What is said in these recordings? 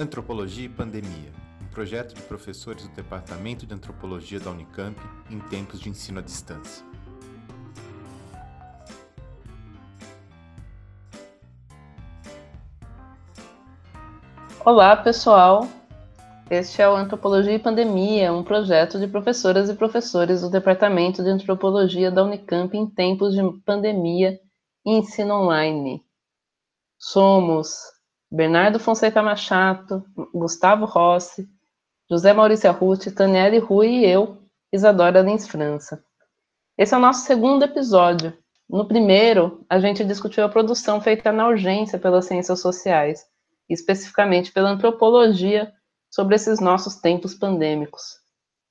Antropologia e Pandemia, um projeto de professores do Departamento de Antropologia da Unicamp em tempos de ensino à distância. Olá, pessoal. Este é o Antropologia e Pandemia, um projeto de professoras e professores do Departamento de Antropologia da Unicamp em tempos de pandemia e ensino online. Somos Bernardo Fonseca Machado, Gustavo Rossi, José Maurício Arruti, Taniele Rui e eu, Isadora Lins França. Esse é o nosso segundo episódio. No primeiro, a gente discutiu a produção feita na urgência pelas ciências sociais, especificamente pela antropologia, sobre esses nossos tempos pandêmicos.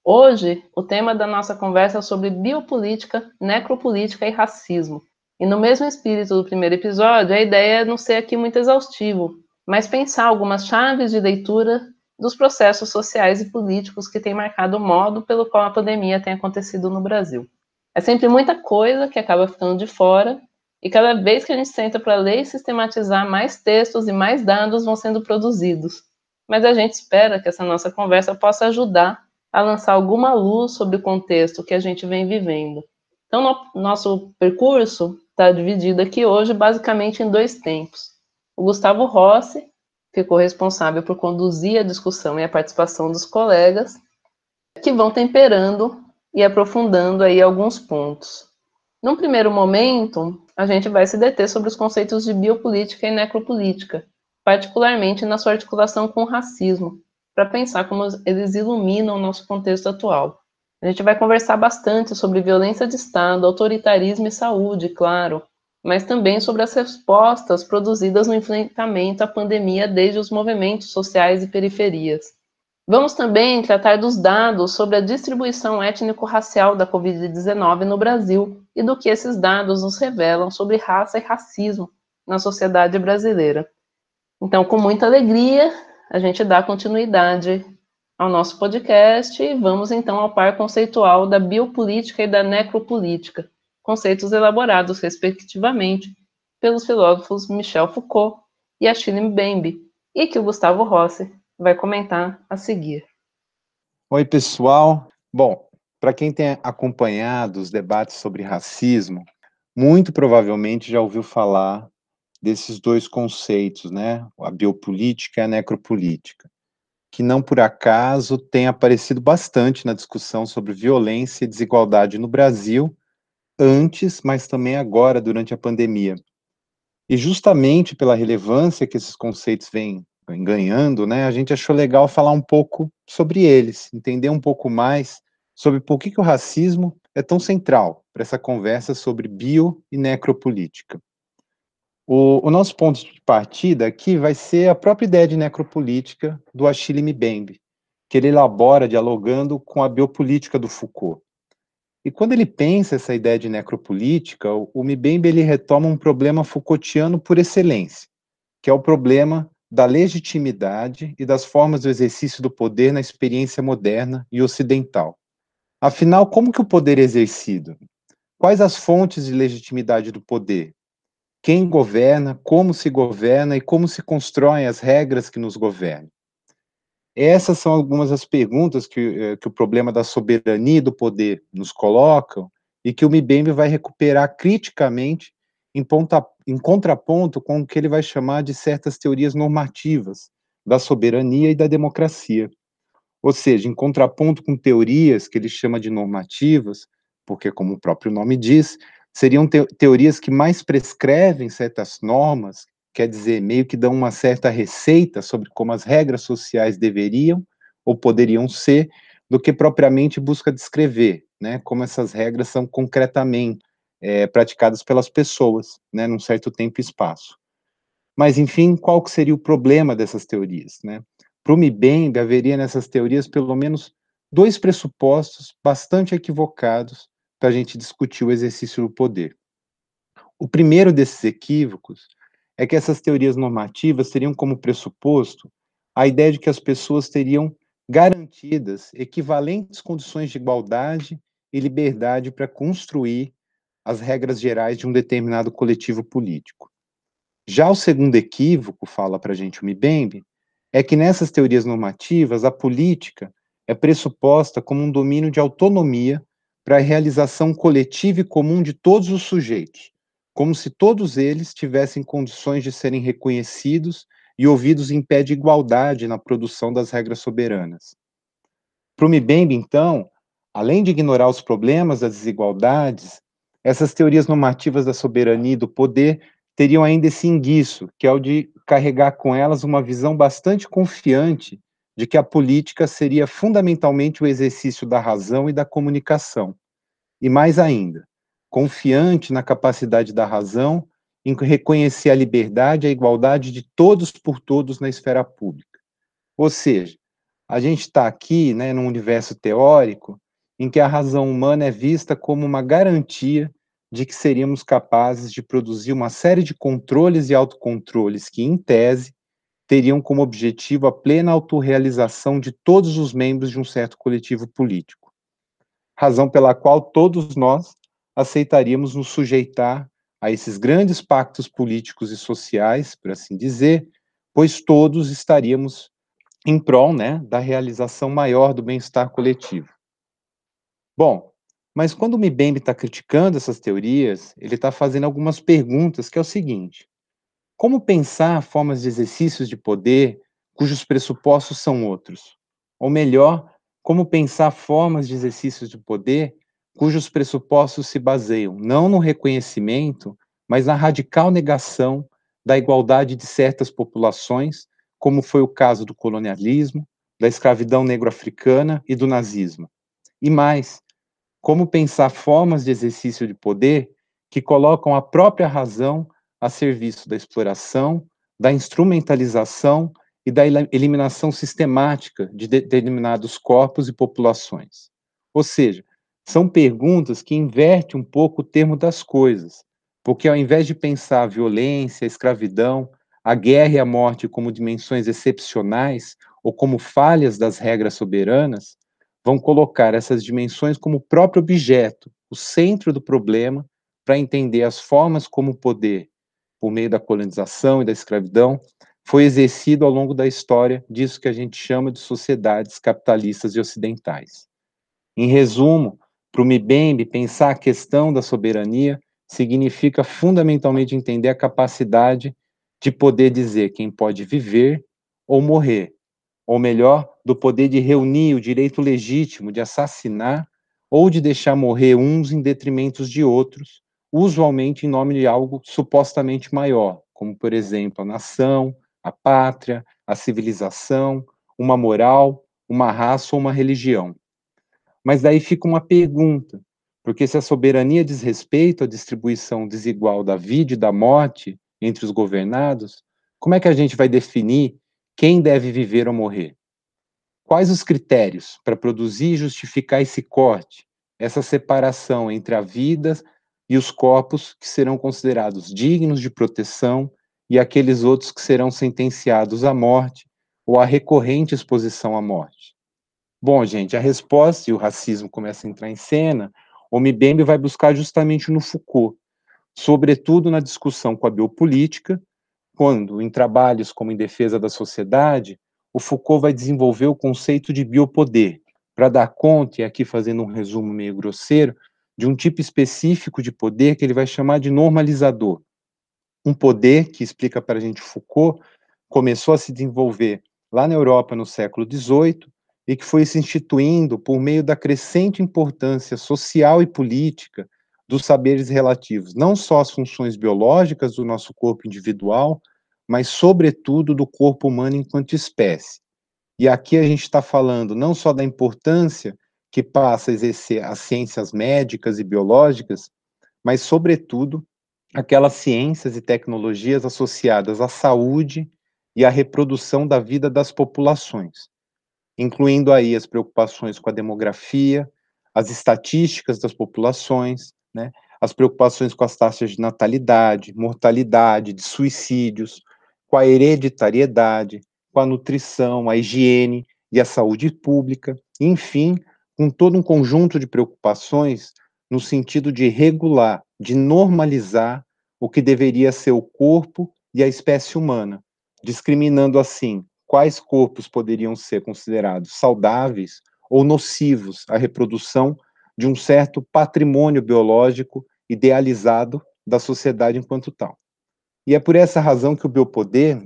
Hoje, o tema da nossa conversa é sobre biopolítica, necropolítica e racismo. E no mesmo espírito do primeiro episódio, a ideia é não ser aqui muito exaustivo, mas pensar algumas chaves de leitura dos processos sociais e políticos que têm marcado o modo pelo qual a pandemia tem acontecido no Brasil. É sempre muita coisa que acaba ficando de fora, e cada vez que a gente senta para ler e sistematizar, mais textos e mais dados vão sendo produzidos. Mas a gente espera que essa nossa conversa possa ajudar a lançar alguma luz sobre o contexto que a gente vem vivendo. Então, no, nosso percurso está dividido aqui hoje basicamente em dois tempos. O Gustavo Rossi ficou responsável por conduzir a discussão e a participação dos colegas, que vão temperando e aprofundando aí alguns pontos. Num primeiro momento, a gente vai se deter sobre os conceitos de biopolítica e necropolítica, particularmente na sua articulação com o racismo, para pensar como eles iluminam o nosso contexto atual. A gente vai conversar bastante sobre violência de Estado, autoritarismo e saúde, claro, mas também sobre as respostas produzidas no enfrentamento à pandemia desde os movimentos sociais e periferias. Vamos também tratar dos dados sobre a distribuição étnico-racial da Covid-19 no Brasil e do que esses dados nos revelam sobre raça e racismo na sociedade brasileira. Então, com muita alegria, a gente dá continuidade ao nosso podcast e vamos então ao par conceitual da biopolítica e da necropolítica, conceitos elaborados, respectivamente, pelos filósofos Michel Foucault e Achille Mbembe, e que o Gustavo Rossi vai comentar a seguir. Oi, pessoal. Bom, para quem tem acompanhado os debates sobre racismo, muito provavelmente já ouviu falar desses dois conceitos, né? A biopolítica e a necropolítica, que não por acaso tem aparecido bastante na discussão sobre violência e desigualdade no Brasil antes, mas também agora, durante a pandemia. E justamente pela relevância que esses conceitos vêm, ganhando, né, a gente achou legal falar um pouco sobre eles, entender um pouco mais sobre por que, que o racismo é tão central para essa conversa sobre bio e necropolítica. O, o, nosso ponto de partida aqui vai ser a própria ideia de necropolítica do Achille Mbembe, que ele elabora dialogando com a biopolítica do Foucault. E quando ele pensa essa ideia de necropolítica, o Mbembe ele retoma um problema Foucaultiano por excelência, que é o problema da legitimidade e das formas do exercício do poder na experiência moderna e ocidental. Afinal, como que o poder é exercido? Quais as fontes de legitimidade do poder? Quem governa, como se governa e como se constroem as regras que nos governam? Essas são algumas das perguntas que, eh, que o problema da soberania e do poder nos colocam e que o Mbembe vai recuperar criticamente em, ponta, em contraponto com o que ele vai chamar de certas teorias normativas da soberania e da democracia. Ou seja, em contraponto com teorias que ele chama de normativas, porque, como o próprio nome diz, seriam te teorias que mais prescrevem certas normas quer dizer, meio que dão uma certa receita sobre como as regras sociais deveriam ou poderiam ser, do que propriamente busca descrever, né, como essas regras são concretamente é, praticadas pelas pessoas, né, num certo tempo e espaço. Mas, enfim, qual que seria o problema dessas teorias, né? Para o Mbembe, haveria nessas teorias pelo menos dois pressupostos bastante equivocados para a gente discutir o exercício do poder. O primeiro desses equívocos é que essas teorias normativas teriam como pressuposto a ideia de que as pessoas teriam garantidas equivalentes condições de igualdade e liberdade para construir as regras gerais de um determinado coletivo político. Já o segundo equívoco, fala para a gente o Mbembe, é que nessas teorias normativas, a política é pressuposta como um domínio de autonomia para a realização coletiva e comum de todos os sujeitos, como se todos eles tivessem condições de serem reconhecidos e ouvidos em pé de igualdade na produção das regras soberanas. Para o então, além de ignorar os problemas das desigualdades, essas teorias normativas da soberania e do poder teriam ainda esse inguiço, que é o de carregar com elas uma visão bastante confiante de que a política seria fundamentalmente o exercício da razão e da comunicação. E mais ainda, confiante na capacidade da razão em reconhecer a liberdade a igualdade de todos por todos na esfera pública. Ou seja, a gente está aqui, né, num universo teórico em que a razão humana é vista como uma garantia de que seríamos capazes de produzir uma série de controles e autocontroles que, em tese, teriam como objetivo a plena autorrealização de todos os membros de um certo coletivo político. Razão pela qual todos nós aceitaríamos nos sujeitar a esses grandes pactos políticos e sociais, por assim dizer, pois todos estaríamos em prol né, da realização maior do bem-estar coletivo. Bom, mas quando o Mbembe está criticando essas teorias, ele está fazendo algumas perguntas, que é o seguinte, como pensar formas de exercícios de poder cujos pressupostos são outros? Ou melhor, como pensar formas de exercícios de poder cujos pressupostos se baseiam não no reconhecimento, mas na radical negação da igualdade de certas populações, como foi o caso do colonialismo, da escravidão negro-africana e do nazismo. E mais, como pensar formas de exercício de poder que colocam a própria razão a serviço da exploração, da instrumentalização e da eliminação sistemática de determinados corpos e populações. Ou seja, são perguntas que invertem um pouco o termo das coisas, porque ao invés de pensar a violência, a escravidão, a guerra e a morte como dimensões excepcionais ou como falhas das regras soberanas, vão colocar essas dimensões como o próprio objeto, o centro do problema, para entender as formas como o poder, por meio da colonização e da escravidão, foi exercido ao longo da história disso que a gente chama de sociedades capitalistas e ocidentais. Em resumo, para o Mbembe, pensar a questão da soberania significa fundamentalmente entender a capacidade de poder dizer quem pode viver ou morrer, ou melhor, do poder de reunir o direito legítimo de assassinar ou de deixar morrer uns em detrimento de outros, usualmente em nome de algo supostamente maior, como, por exemplo, a nação, a pátria, a civilização, uma moral, uma raça ou uma religião. Mas daí fica uma pergunta, porque se a soberania diz respeito à distribuição desigual da vida e da morte entre os governados, como é que a gente vai definir quem deve viver ou morrer? Quais os critérios para produzir e justificar esse corte, essa separação entre a vida e os corpos que serão considerados dignos de proteção e aqueles outros que serão sentenciados à morte ou à recorrente exposição à morte? Bom, gente, a resposta, e o racismo começa a entrar em cena, o Mbembe vai buscar justamente no Foucault, sobretudo na discussão com a biopolítica, quando, em trabalhos como Em Defesa da Sociedade, o Foucault vai desenvolver o conceito de biopoder, para dar conta, e aqui fazendo um resumo meio grosseiro, de um tipo específico de poder que ele vai chamar de normalizador. Um poder que, explica para a gente Foucault, começou a se desenvolver lá na Europa no século XVIII, e que foi se instituindo por meio da crescente importância social e política dos saberes relativos, não só às funções biológicas do nosso corpo individual, mas, sobretudo, do corpo humano enquanto espécie. E aqui a gente está falando não só da importância que passa a exercer as ciências médicas e biológicas, mas, sobretudo, aquelas ciências e tecnologias associadas à saúde e à reprodução da vida das populações incluindo aí as preocupações com a demografia, as estatísticas das populações, né, as preocupações com as taxas de natalidade, mortalidade, de suicídios, com a hereditariedade, com a nutrição, a higiene e a saúde pública, enfim, com todo um conjunto de preocupações no sentido de regular, de normalizar o que deveria ser o corpo e a espécie humana, discriminando assim quais corpos poderiam ser considerados saudáveis ou nocivos à reprodução de um certo patrimônio biológico idealizado da sociedade enquanto tal. E é por essa razão que o biopoder,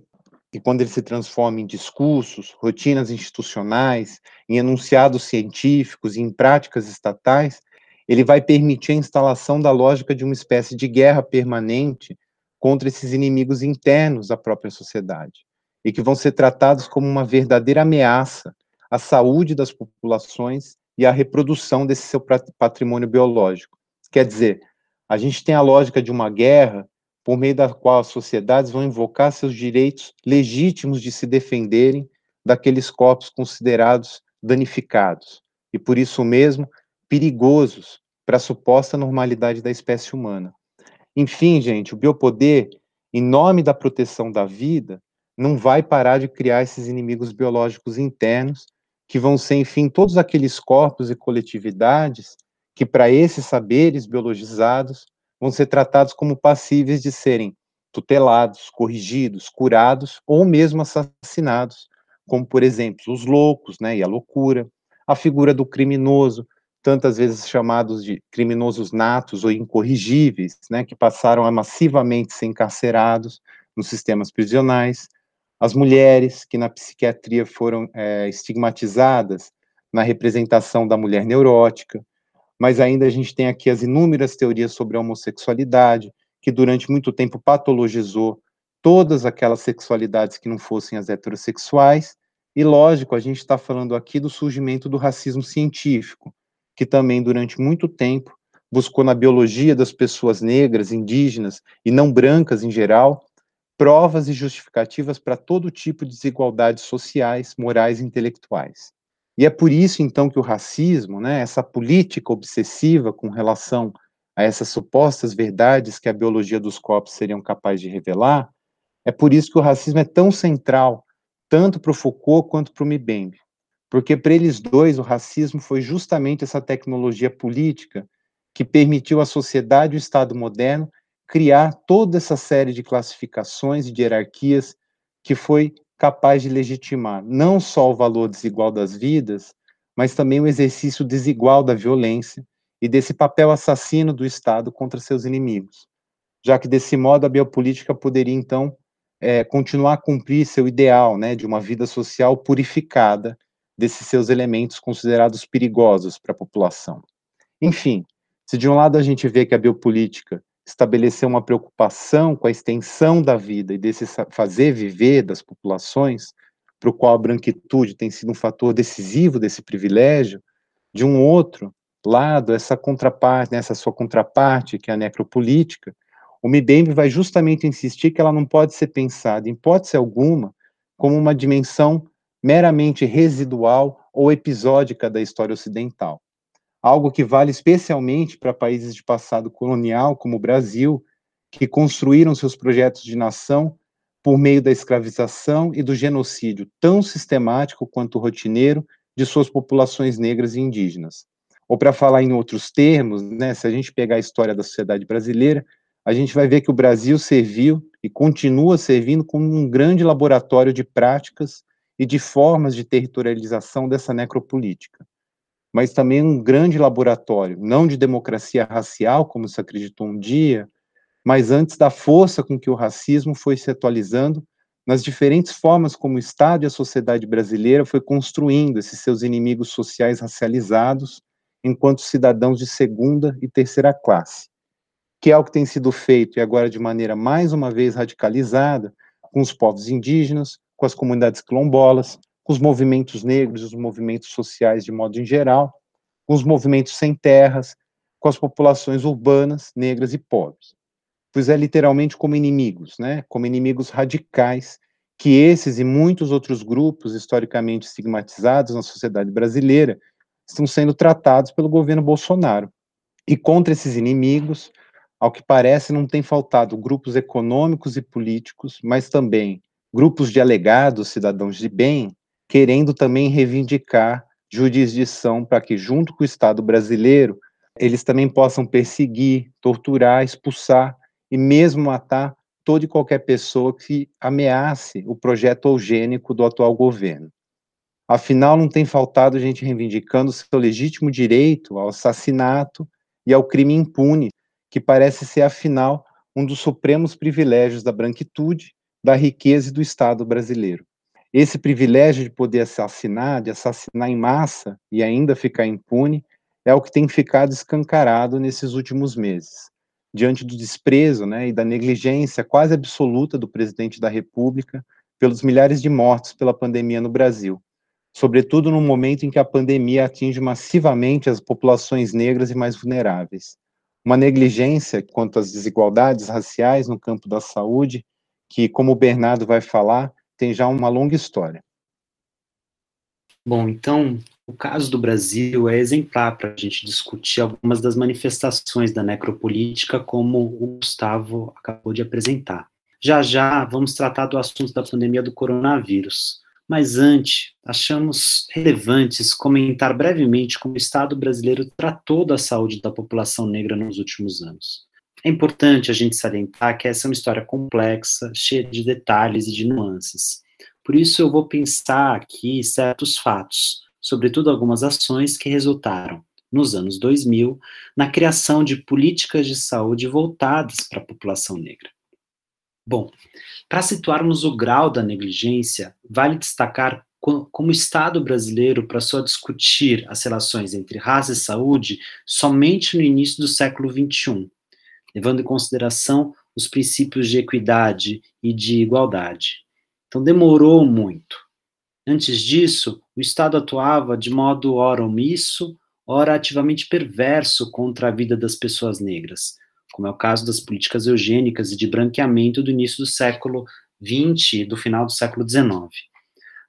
e quando ele se transforma em discursos, rotinas institucionais, em enunciados científicos e em práticas estatais, ele vai permitir a instalação da lógica de uma espécie de guerra permanente contra esses inimigos internos da própria sociedade, e que vão ser tratados como uma verdadeira ameaça à saúde das populações e à reprodução desse seu patrimônio biológico. Quer dizer, a gente tem a lógica de uma guerra por meio da qual as sociedades vão invocar seus direitos legítimos de se defenderem daqueles corpos considerados danificados e por isso mesmo perigosos para a suposta normalidade da espécie humana. Enfim, gente, o biopoder, em nome da proteção da vida, não vai parar de criar esses inimigos biológicos internos, que vão ser, enfim, todos aqueles corpos e coletividades que, para esses saberes biologizados, vão ser tratados como passíveis de serem tutelados, corrigidos, curados ou mesmo assassinados, como, por exemplo, os loucos né, e a loucura, a figura do criminoso, tantas vezes chamados de criminosos natos ou incorrigíveis, né, que passaram a massivamente ser encarcerados nos sistemas prisionais, as mulheres que na psiquiatria foram é, estigmatizadas na representação da mulher neurótica, mas ainda a gente tem aqui as inúmeras teorias sobre a homossexualidade, que durante muito tempo patologizou todas aquelas sexualidades que não fossem as heterossexuais, e lógico, a gente está falando aqui do surgimento do racismo científico, que também durante muito tempo buscou na biologia das pessoas negras, indígenas e não brancas em geral, provas e justificativas para todo tipo de desigualdades sociais, morais e intelectuais. E é por isso, então, que o racismo, né, essa política obsessiva com relação a essas supostas verdades que a biologia dos corpos seriam capazes de revelar, é por isso que o racismo é tão central, tanto para o Foucault quanto para o Mbembe. Porque para eles dois, o racismo foi justamente essa tecnologia política que permitiu à sociedade e o Estado moderno criar toda essa série de classificações e de hierarquias que foi capaz de legitimar não só o valor desigual das vidas, mas também o exercício desigual da violência e desse papel assassino do Estado contra seus inimigos, já que desse modo a biopolítica poderia então é, continuar a cumprir seu ideal, né, de uma vida social purificada desses seus elementos considerados perigosos para a população. Enfim, se de um lado a gente vê que a biopolítica estabelecer uma preocupação com a extensão da vida e desse fazer viver das populações, para o qual a branquitude tem sido um fator decisivo desse privilégio, de um outro lado, essa contraparte, né, essa sua contraparte, que é a necropolítica, o Mbembe vai justamente insistir que ela não pode ser pensada, em hipótese alguma, como uma dimensão meramente residual ou episódica da história ocidental algo que vale especialmente para países de passado colonial, como o Brasil, que construíram seus projetos de nação por meio da escravização e do genocídio tão sistemático quanto rotineiro de suas populações negras e indígenas. Ou para falar em outros termos, né, se a gente pegar a história da sociedade brasileira, a gente vai ver que o Brasil serviu e continua servindo como um grande laboratório de práticas e de formas de territorialização dessa necropolítica mas também um grande laboratório, não de democracia racial, como se acreditou um dia, mas antes da força com que o racismo foi se atualizando nas diferentes formas como o Estado e a sociedade brasileira foi construindo esses seus inimigos sociais racializados enquanto cidadãos de segunda e terceira classe, que é o que tem sido feito e agora de maneira mais uma vez radicalizada com os povos indígenas, com as comunidades quilombolas, com os movimentos negros, os movimentos sociais de modo em geral, com os movimentos sem terras, com as populações urbanas, negras e pobres. Pois é literalmente como inimigos, né? Como inimigos radicais que esses e muitos outros grupos historicamente estigmatizados na sociedade brasileira estão sendo tratados pelo governo Bolsonaro. E contra esses inimigos, ao que parece, não tem faltado grupos econômicos e políticos, mas também grupos de alegados cidadãos de bem querendo também reivindicar jurisdição para que, junto com o Estado brasileiro, eles também possam perseguir, torturar, expulsar e mesmo matar toda e qualquer pessoa que ameace o projeto eugênico do atual governo. Afinal, não tem faltado gente reivindicando seu legítimo direito ao assassinato e ao crime impune, que parece ser, afinal, um dos supremos privilégios da branquitude, da riqueza e do Estado brasileiro. Esse privilégio de poder assassinar, de assassinar em massa e ainda ficar impune, é o que tem ficado escancarado nesses últimos meses diante do desprezo né, e da negligência quase absoluta do presidente da República pelos milhares de mortos pela pandemia no Brasil, sobretudo no momento em que a pandemia atinge massivamente as populações negras e mais vulneráveis. Uma negligência quanto às desigualdades raciais no campo da saúde, que, como o Bernardo vai falar, tem já uma longa história. Bom, então, o caso do Brasil é exemplar para a gente discutir algumas das manifestações da necropolítica, como o Gustavo acabou de apresentar. Já já vamos tratar do assunto da pandemia do coronavírus. Mas antes, achamos relevantes comentar brevemente como o Estado brasileiro tratou da saúde da população negra nos últimos anos. É importante a gente salientar que essa é uma história complexa, cheia de detalhes e de nuances. Por isso, eu vou pensar aqui certos fatos, sobretudo algumas ações que resultaram, nos anos 2000, na criação de políticas de saúde voltadas para a população negra. Bom, para situarmos o grau da negligência, vale destacar como o Estado brasileiro passou a discutir as relações entre raça e saúde somente no início do século XXI, levando em consideração os princípios de equidade e de igualdade. Então, demorou muito. Antes disso, o Estado atuava de modo ora omisso, ora ativamente perverso contra a vida das pessoas negras, como é o caso das políticas eugênicas e de branqueamento do início do século XX e do final do século XIX.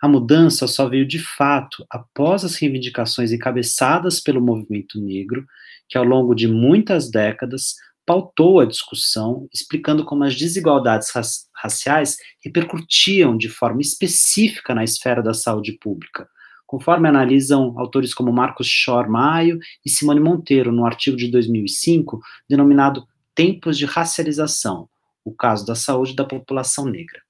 A mudança só veio de fato após as reivindicações encabeçadas pelo movimento negro, que ao longo de muitas décadas pautou a discussão, explicando como as desigualdades raciais repercutiam de forma específica na esfera da saúde pública, conforme analisam autores como Marcos Schor Maio e Simone Monteiro no artigo de 2005 denominado Tempos de Racialização, o caso da saúde da população negra.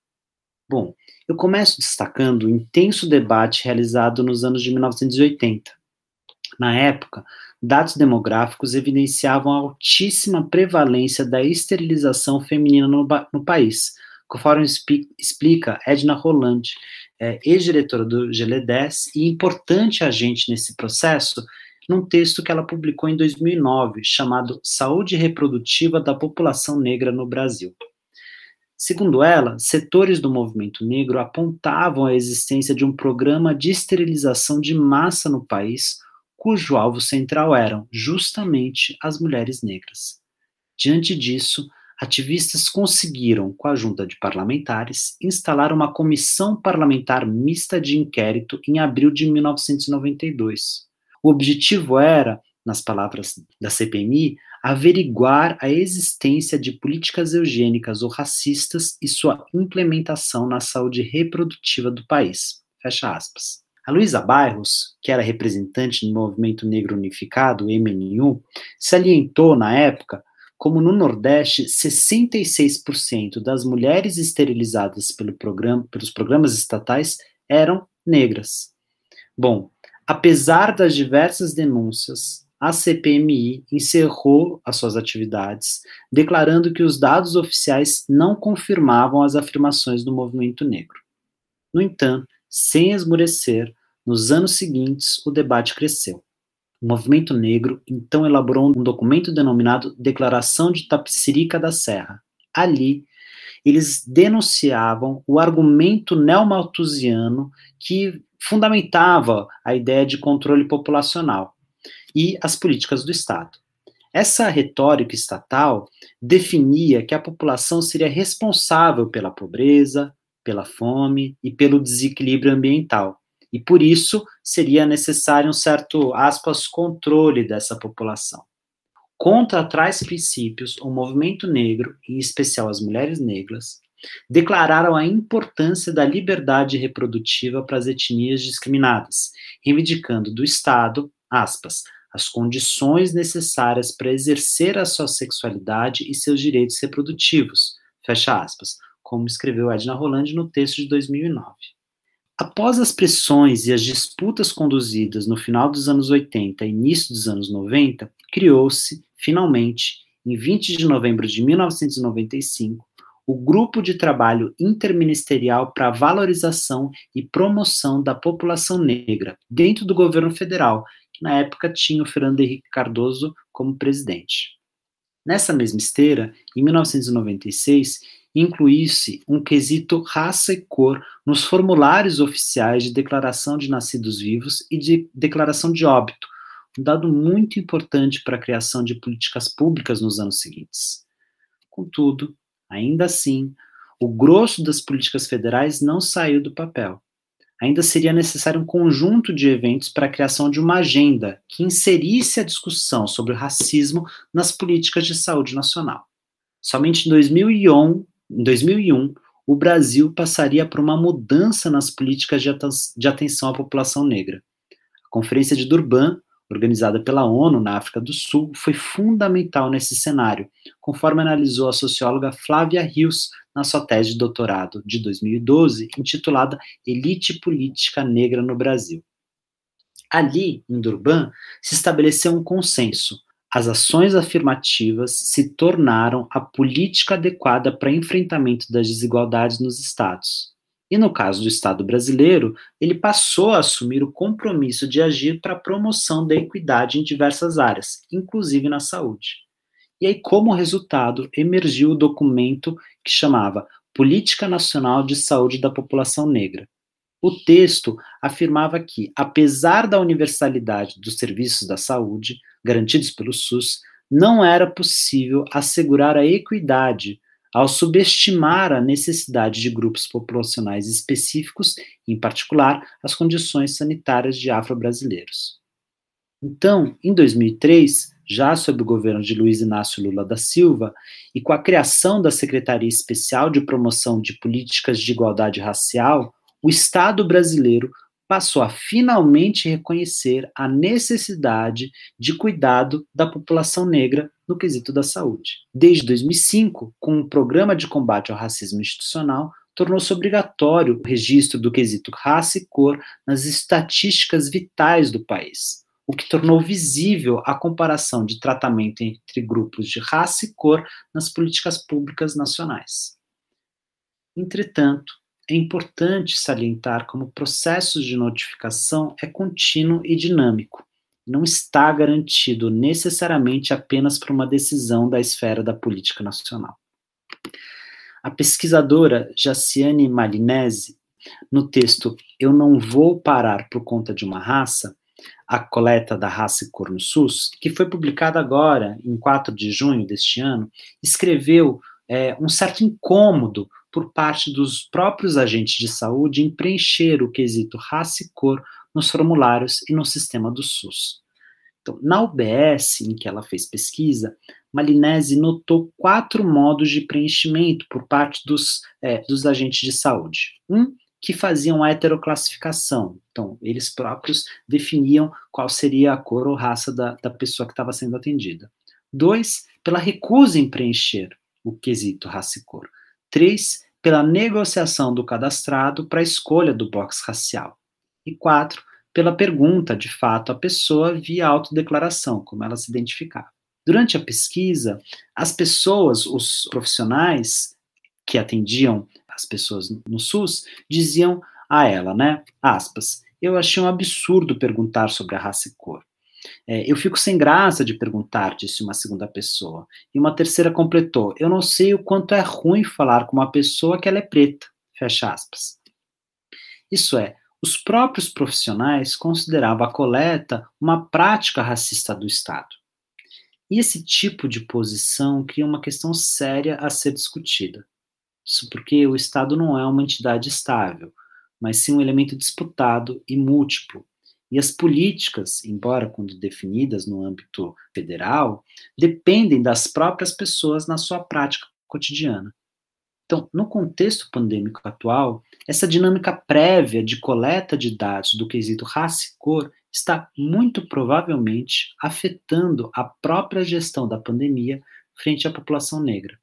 Bom, eu começo destacando o intenso debate realizado nos anos de 1980. Na época, dados demográficos evidenciavam a altíssima prevalência da esterilização feminina no, no país, conforme explica Edna Roland, é, ex-diretora do GLE10 e importante agente nesse processo, num texto que ela publicou em 2009, chamado Saúde Reprodutiva da População Negra no Brasil. Segundo ela, setores do movimento negro apontavam a existência de um programa de esterilização de massa no país, cujo alvo central eram justamente as mulheres negras. Diante disso, ativistas conseguiram, com a junta de parlamentares, instalar uma comissão parlamentar mista de inquérito em abril de 1992. O objetivo era, nas palavras da CPMI, averiguar a existência de políticas eugênicas ou racistas e sua implementação na saúde reprodutiva do país. Fecha aspas. A Luísa Bairros, que era representante do Movimento Negro Unificado, MNU, salientou na época como no Nordeste 66% das mulheres esterilizadas pelo programa, pelos programas estatais eram negras. Bom, apesar das diversas denúncias, a CPMI encerrou as suas atividades, declarando que os dados oficiais não confirmavam as afirmações do movimento negro. No entanto, sem esmorecer, nos anos seguintes o debate cresceu. O movimento negro então elaborou um documento denominado Declaração de Tapicirica da Serra. Ali, eles denunciavam o argumento neomalthusiano que fundamentava a ideia de controle populacional e as políticas do Estado. Essa retórica estatal definia que a população seria responsável pela pobreza, pela fome e pelo desequilíbrio ambiental, e por isso seria necessário um certo, aspas, controle dessa população. Contra tais princípios, o movimento negro, em especial as mulheres negras, declararam a importância da liberdade reprodutiva para as etnias discriminadas, reivindicando do Estado, aspas, as condições necessárias para exercer a sua sexualidade e seus direitos reprodutivos, fecha aspas, como escreveu Edna Roland no texto de 2009. Após as pressões e as disputas conduzidas no final dos anos 80 e início dos anos 90, criou-se, finalmente, em 20 de novembro de 1995, o Grupo de Trabalho Interministerial para a Valorização e Promoção da População Negra, dentro do governo federal, que na época tinha o Fernando Henrique Cardoso como presidente. Nessa mesma esteira, em 1996, incluísse um quesito raça e cor nos formulários oficiais de declaração de nascidos vivos e de declaração de óbito, um dado muito importante para a criação de políticas públicas nos anos seguintes. Contudo, ainda assim, o grosso das políticas federais não saiu do papel. Ainda seria necessário um conjunto de eventos para a criação de uma agenda que inserisse a discussão sobre o racismo nas políticas de saúde nacional. Somente em 2001, em 2001 o Brasil passaria por uma mudança nas políticas de, atenção à população negra. A Conferência de Durban organizada pela ONU na África do Sul, foi fundamental nesse cenário, conforme analisou a socióloga Flávia Rios na sua tese de doutorado de 2012, intitulada Elite Política Negra no Brasil. Ali, em Durban, se estabeleceu um consenso. As ações afirmativas se tornaram a política adequada para enfrentamento das desigualdades nos estados. E no caso do Estado brasileiro, ele passou a assumir o compromisso de agir para a promoção da equidade em diversas áreas, inclusive na saúde. E aí, como resultado, emergiu o documento que chamava Política Nacional de Saúde da População Negra. O texto afirmava que, apesar da universalidade dos serviços da saúde garantidos pelo SUS, não era possível assegurar a equidade ao subestimar a necessidade de grupos populacionais específicos, em particular as condições sanitárias de afro-brasileiros. Então, em 2003, já sob o governo de Luiz Inácio Lula da Silva, e com a criação da Secretaria Especial de Promoção de Políticas de Igualdade Racial, o Estado brasileiro passou a finalmente reconhecer a necessidade de cuidado da população negra no quesito da saúde. Desde 2005, com o Programa de Combate ao Racismo Institucional, tornou-se obrigatório o registro do quesito raça e cor nas estatísticas vitais do país, o que tornou visível a comparação de tratamento entre grupos de raça e cor nas políticas públicas nacionais. Entretanto, é importante salientar como o processo de notificação é contínuo e dinâmico, não está garantido necessariamente apenas por uma decisão da esfera da política nacional. A pesquisadora Jaciane Malinese, no texto Eu Não Vou Parar por Conta de uma Raça, a coleta da raça e cor no SUS, que foi publicada agora, em 4 de junho deste ano, escreveu é, um certo incômodo por parte dos próprios agentes de saúde em preencher o quesito raça e cor nos formulários e no sistema do SUS. Então, na UBS, em que ela fez pesquisa, Malinese notou quatro modos de preenchimento por parte dos, é, dos agentes de saúde. Um, que faziam a heteroclassificação. Então, eles próprios definiam qual seria a cor ou raça da, da pessoa que estava sendo atendida. Dois, pela recusa em preencher o quesito raça e cor. Três, pela negociação do cadastrado para a escolha do box racial. E quatro, pela pergunta, de fato, à pessoa via autodeclaração, como ela se identificava. Durante a pesquisa, as pessoas, os profissionais que atendiam as pessoas no SUS, diziam a ela, né, aspas, eu achei um absurdo perguntar sobre a raça e cor. É, eu fico sem graça de perguntar, disse uma segunda pessoa. E uma terceira completou: Eu não sei o quanto é ruim falar com uma pessoa que ela é preta. Fecha aspas. Isso é, os próprios profissionais consideravam a coleta uma prática racista do Estado. E esse tipo de posição cria uma questão séria a ser discutida. Isso porque o Estado não é uma entidade estável, mas sim um elemento disputado e múltiplo, e as políticas, embora quando definidas no âmbito federal, dependem das próprias pessoas na sua prática cotidiana. Então, no contexto pandêmico atual, essa dinâmica prévia de coleta de dados do quesito raça e cor está muito provavelmente afetando a própria gestão da pandemia frente à população negra.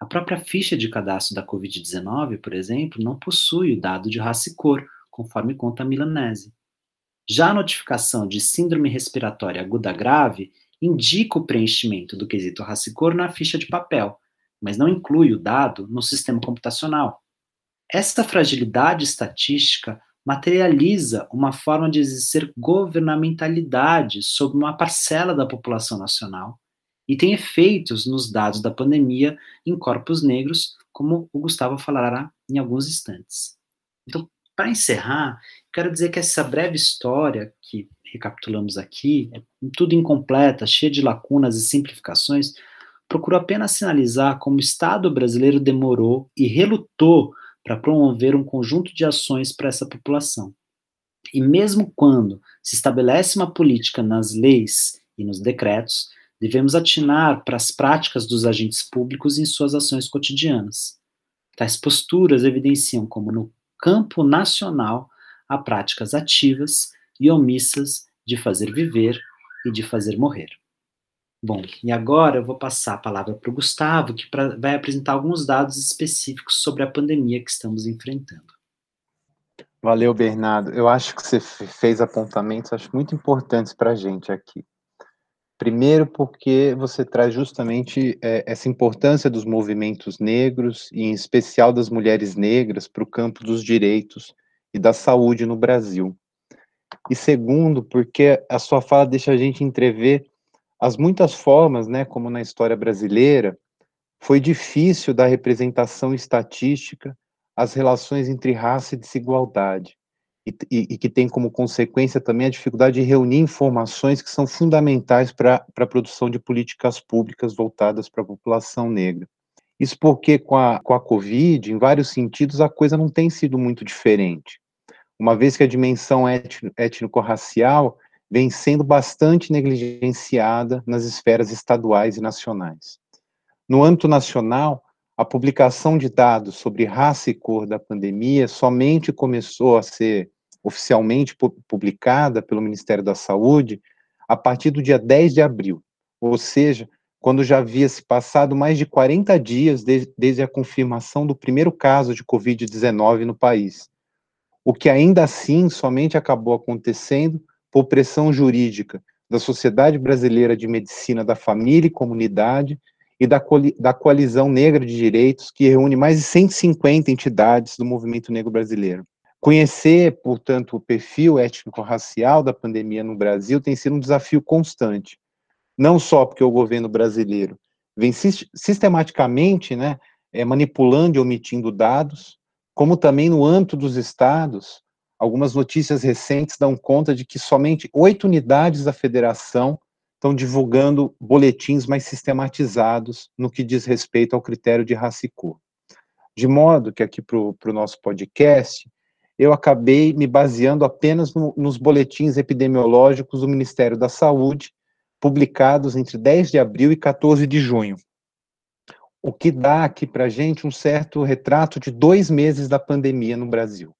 A própria ficha de cadastro da Covid-19, por exemplo, não possui o dado de raça e cor, conforme conta a Milanese. Já a notificação de síndrome respiratória aguda grave indica o preenchimento do quesito raça e cor na ficha de papel, mas não inclui o dado no sistema computacional. Esta fragilidade estatística materializa uma forma de exercer governamentalidade sobre uma parcela da população nacional e tem efeitos nos dados da pandemia em corpos negros, como o Gustavo falará em alguns instantes. Então, para encerrar, quero dizer que essa breve história que recapitulamos aqui, é tudo incompleta, cheia de lacunas e simplificações, procuro apenas sinalizar como o Estado brasileiro demorou e relutou para promover um conjunto de ações para essa população. E mesmo quando se estabelece uma política nas leis e nos decretos, devemos atinar para as práticas dos agentes públicos em suas ações cotidianas. Tais posturas evidenciam como, no campo nacional, há práticas ativas e omissas de fazer viver e de fazer morrer. Bom, e agora eu vou passar a palavra para o Gustavo, que pra, vai apresentar alguns dados específicos sobre a pandemia que estamos enfrentando. Valeu, Bernardo. Eu acho que você fez apontamentos, acho muito importantes para a gente aqui. Primeiro, porque você traz justamente é, essa importância dos movimentos negros, e em especial das mulheres negras, para o campo dos direitos e da saúde no Brasil. E segundo, porque a sua fala deixa a gente entrever as muitas formas, né, como na história brasileira, foi difícil da representação estatística as relações entre raça e desigualdade e, e, que tem como consequência também a dificuldade de reunir informações que são fundamentais para a produção de políticas públicas voltadas para a população negra. Isso porque com a, com a Covid, em vários sentidos, a coisa não tem sido muito diferente. Uma vez que a dimensão étnico-racial vem sendo bastante negligenciada nas esferas estaduais e nacionais. No âmbito nacional, a publicação de dados sobre raça e cor da pandemia somente começou a ser oficialmente publicada pelo Ministério da Saúde a partir do dia 10 de abril, ou seja, quando já havia se passado mais de 40 dias desde, desde a confirmação do primeiro caso de Covid-19 no país, o que ainda assim somente acabou acontecendo por pressão jurídica da Sociedade Brasileira de Medicina da Família e Comunidade e da, da Coalizão Negra de Direitos, que reúne mais de 150 entidades do movimento negro brasileiro. Conhecer, portanto, o perfil étnico-racial da pandemia no Brasil tem sido um desafio constante. Não só porque o governo brasileiro vem sistematicamente né, é, manipulando e omitindo dados, como também no âmbito dos estados, algumas notícias recentes dão conta de que somente oito unidades da federação estão divulgando boletins mais sistematizados no que diz respeito ao critério de raça e cor. De modo que aqui para o nosso podcast, eu acabei me baseando apenas no, nos boletins epidemiológicos do Ministério da Saúde, publicados entre 10 de abril e 14 de junho. O que dá aqui para a gente um certo retrato de dois meses da pandemia no Brasil.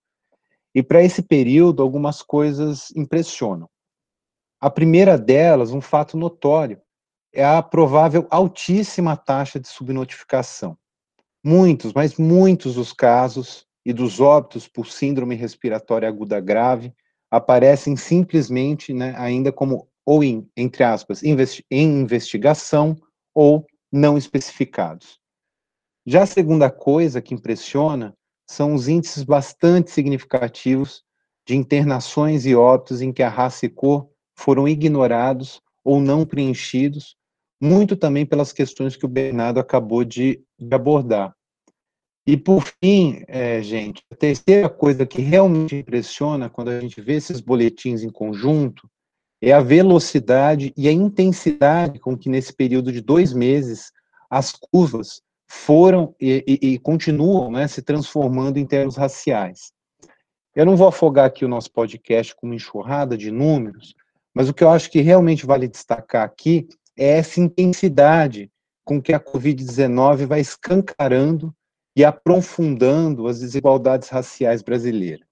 E para esse período, algumas coisas impressionam. A primeira delas, um fato notório, é a provável altíssima taxa de subnotificação. Muitos, mas muitos dos casos e dos óbitos por síndrome respiratória aguda grave aparecem simplesmente, né, ainda como ou em, entre aspas, investi em investigação ou não especificados. Já a segunda coisa que impressiona são os índices bastante significativos de internações e óbitos em que a raça e cor foram ignorados ou não preenchidos, muito também pelas questões que o Bernardo acabou de, de abordar. E por fim, é, gente, a terceira coisa que realmente impressiona quando a gente vê esses boletins em conjunto é a velocidade e a intensidade com que nesse período de dois meses as curvas foram e, e, e continuam né, se transformando em termos raciais. Eu não vou afogar aqui o nosso podcast com uma enxurrada de números, mas o que eu acho que realmente vale destacar aqui é essa intensidade com que a Covid-19 vai escancarando e aprofundando as desigualdades raciais brasileiras.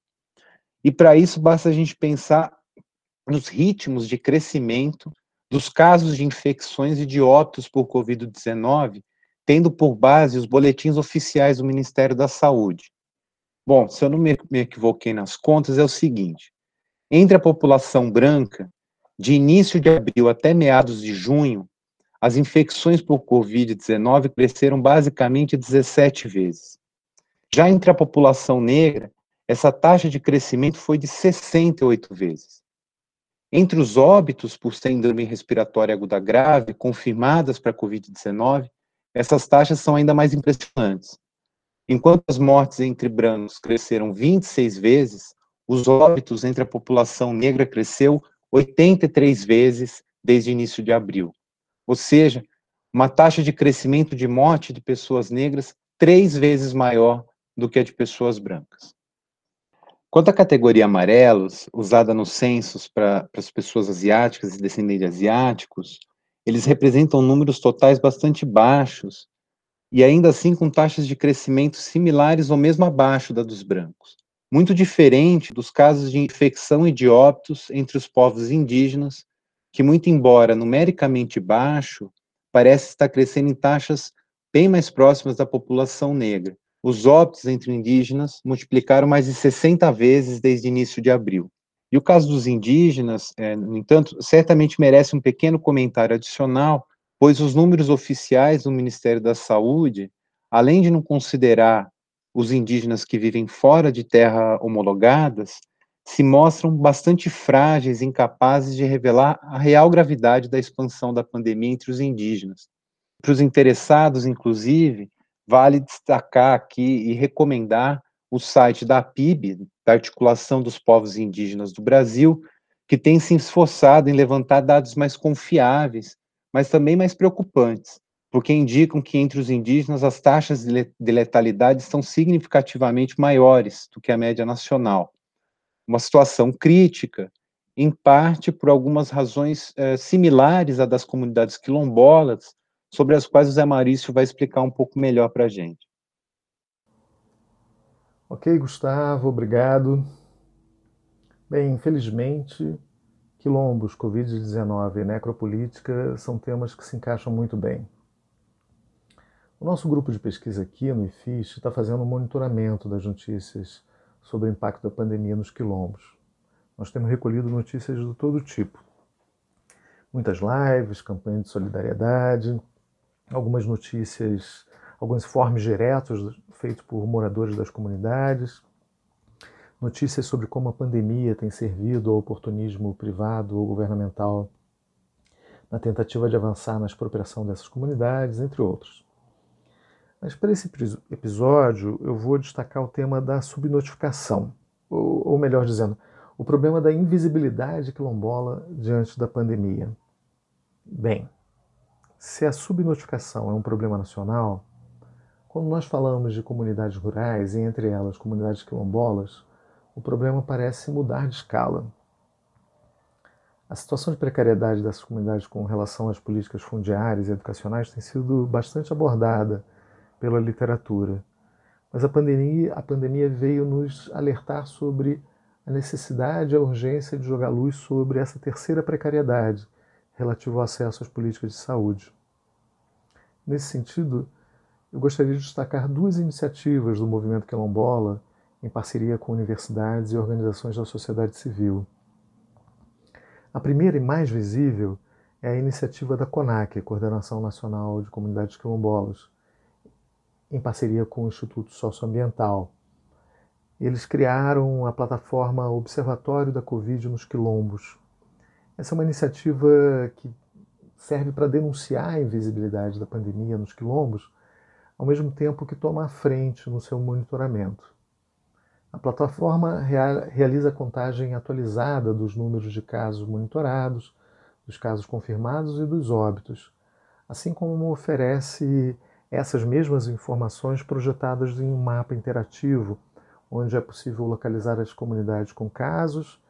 E para isso basta a gente pensar nos ritmos de crescimento dos casos de infecções e de óbitos por Covid-19 tendo por base os boletins oficiais do Ministério da Saúde. Bom, se eu não me, equivoquei nas contas, é o seguinte: entre a população branca, de início de abril até meados de junho, as infecções por Covid-19 cresceram basicamente 17 vezes. Já entre a população negra, essa taxa de crescimento foi de 68 vezes. Entre os óbitos por síndrome respiratória aguda grave confirmadas para Covid-19, essas taxas são ainda mais impressionantes. Enquanto as mortes entre brancos cresceram 26 vezes, os óbitos entre a população negra cresceu 83 vezes desde início de abril. Ou seja, uma taxa de crescimento de morte de pessoas negras três vezes maior do que a de pessoas brancas. Quanto à categoria amarelos, usada nos censos para as pessoas asiáticas e descendentes de asiáticos, eles representam números totais bastante baixos e ainda assim com taxas de crescimento similares ou mesmo abaixo da dos brancos. Muito diferente dos casos de infecção e de óbitos entre os povos indígenas, que muito embora numericamente baixo, parece estar crescendo em taxas bem mais próximas da população negra os óbitos entre indígenas multiplicaram mais de 60 vezes desde início de abril. E o caso dos indígenas, é, no entanto, certamente merece um pequeno comentário adicional, pois os números oficiais do Ministério da Saúde, além de não considerar os indígenas que vivem fora de terra homologadas, se mostram bastante frágeis e incapazes de revelar a real gravidade da expansão da pandemia entre os indígenas. Para os interessados, inclusive, vale destacar aqui e recomendar o site da PIB, da Articulação dos Povos Indígenas do Brasil, que tem se esforçado em levantar dados mais confiáveis, mas também mais preocupantes, porque indicam que entre os indígenas as taxas de letalidade são significativamente maiores do que a média nacional. Uma situação crítica, em parte por algumas razões eh, similares à das comunidades quilombolas, sobre as quais o Zé Marício vai explicar um pouco melhor para a gente. Ok, Gustavo, obrigado. Bem, infelizmente, quilombos, Covid-19 e necropolítica são temas que se encaixam muito bem. O nosso grupo de pesquisa aqui no IFIS está fazendo um monitoramento das notícias sobre o impacto da pandemia nos quilombos. Nós temos recolhido notícias de todo tipo. Muitas lives, campanhas de solidariedade, algumas notícias, alguns informes diretos feitos por moradores das comunidades, notícias sobre como a pandemia tem servido ao oportunismo privado ou governamental na tentativa de avançar na expropriação dessas comunidades, entre outros. Mas para esse episódio eu vou destacar o tema da subnotificação, ou, ou melhor dizendo, o problema da invisibilidade quilombola diante da pandemia. Bem, se a subnotificação é um problema nacional, quando nós falamos de comunidades rurais, e entre elas comunidades quilombolas, o problema parece mudar de escala. A situação de precariedade dessas comunidades com relação às políticas fundiárias e educacionais tem sido bastante abordada pela literatura. Mas a pandemia, a pandemia veio nos alertar sobre a necessidade a urgência de jogar luz sobre essa terceira precariedade, relativo ao acesso às políticas de saúde. Nesse sentido, eu gostaria de destacar duas iniciativas do movimento quilombola em parceria com universidades e organizações da sociedade civil. A primeira e mais visível é a iniciativa da CONAC, Coordenação Nacional de Comunidades Quilombolas, em parceria com o Instituto Socioambiental. Eles criaram a plataforma Observatório da Covid nos Quilombos, essa é uma iniciativa que serve para denunciar a invisibilidade da pandemia nos quilombos, ao mesmo tempo que toma a frente no seu monitoramento. A plataforma realiza a contagem atualizada dos números de casos monitorados, dos casos confirmados e dos óbitos, assim como oferece essas mesmas informações projetadas em um mapa interativo, onde é possível localizar as comunidades com casos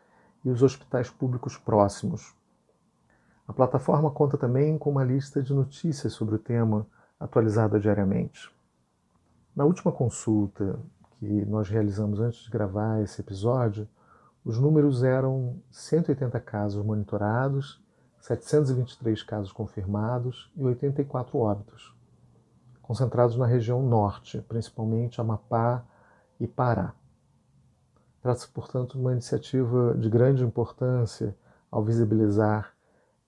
e os hospitais públicos próximos. A plataforma conta também com uma lista de notícias sobre o tema atualizada diariamente. Na última consulta que nós realizamos antes de gravar esse episódio, os números eram 180 casos monitorados, 723 casos confirmados e 84 óbitos. Concentrados na região norte, principalmente Amapá e Pará. Trata-se, portanto, de uma iniciativa de grande importância ao visibilizar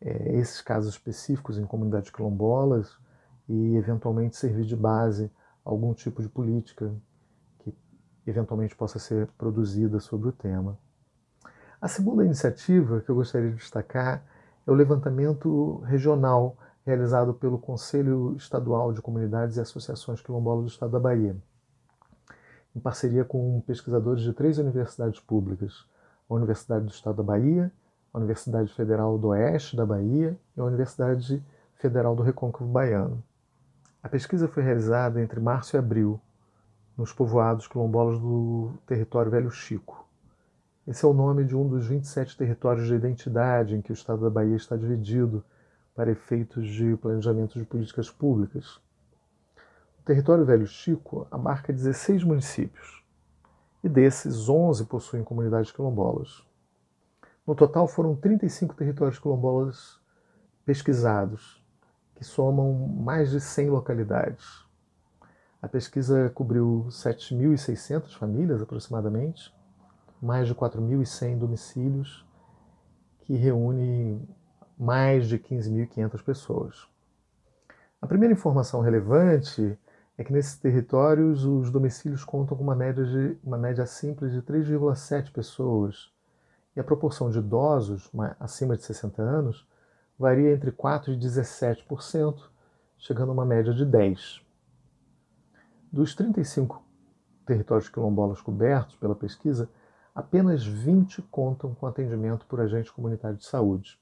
é, esses casos específicos em comunidades quilombolas e, eventualmente, servir de base a algum tipo de política que, eventualmente, possa ser produzida sobre o tema. A segunda iniciativa que eu gostaria de destacar é o levantamento regional realizado pelo Conselho Estadual de Comunidades e Associações Quilombolas do Estado da Bahia, em parceria com pesquisadores de três universidades públicas: a Universidade do Estado da Bahia, a Universidade Federal do Oeste da Bahia e a Universidade Federal do Recôncavo Baiano. A pesquisa foi realizada entre março e abril nos povoados quilombolas do território Velho Chico. Esse é o nome de um dos 27 territórios de identidade em que o estado da Bahia está dividido para efeitos de planejamento de políticas públicas. O território Velho Chico abarca 16 municípios, e desses, 11 possuem comunidades quilombolas. No total, foram 35 territórios quilombolas pesquisados, que somam mais de 100 localidades. A pesquisa cobriu 7.600 famílias, aproximadamente, mais de 4.100 domicílios, que reúne mais de 15.500 pessoas. A primeira informação relevante é que nesses territórios os domicílios contam com uma média, de, uma média simples de 3,7 pessoas, e a proporção de idosos acima de 60 anos varia entre 4% e 17%, chegando a uma média de 10%. Dos 35 territórios quilombolas cobertos pela pesquisa, apenas 20 contam com atendimento por agente comunitário de saúde.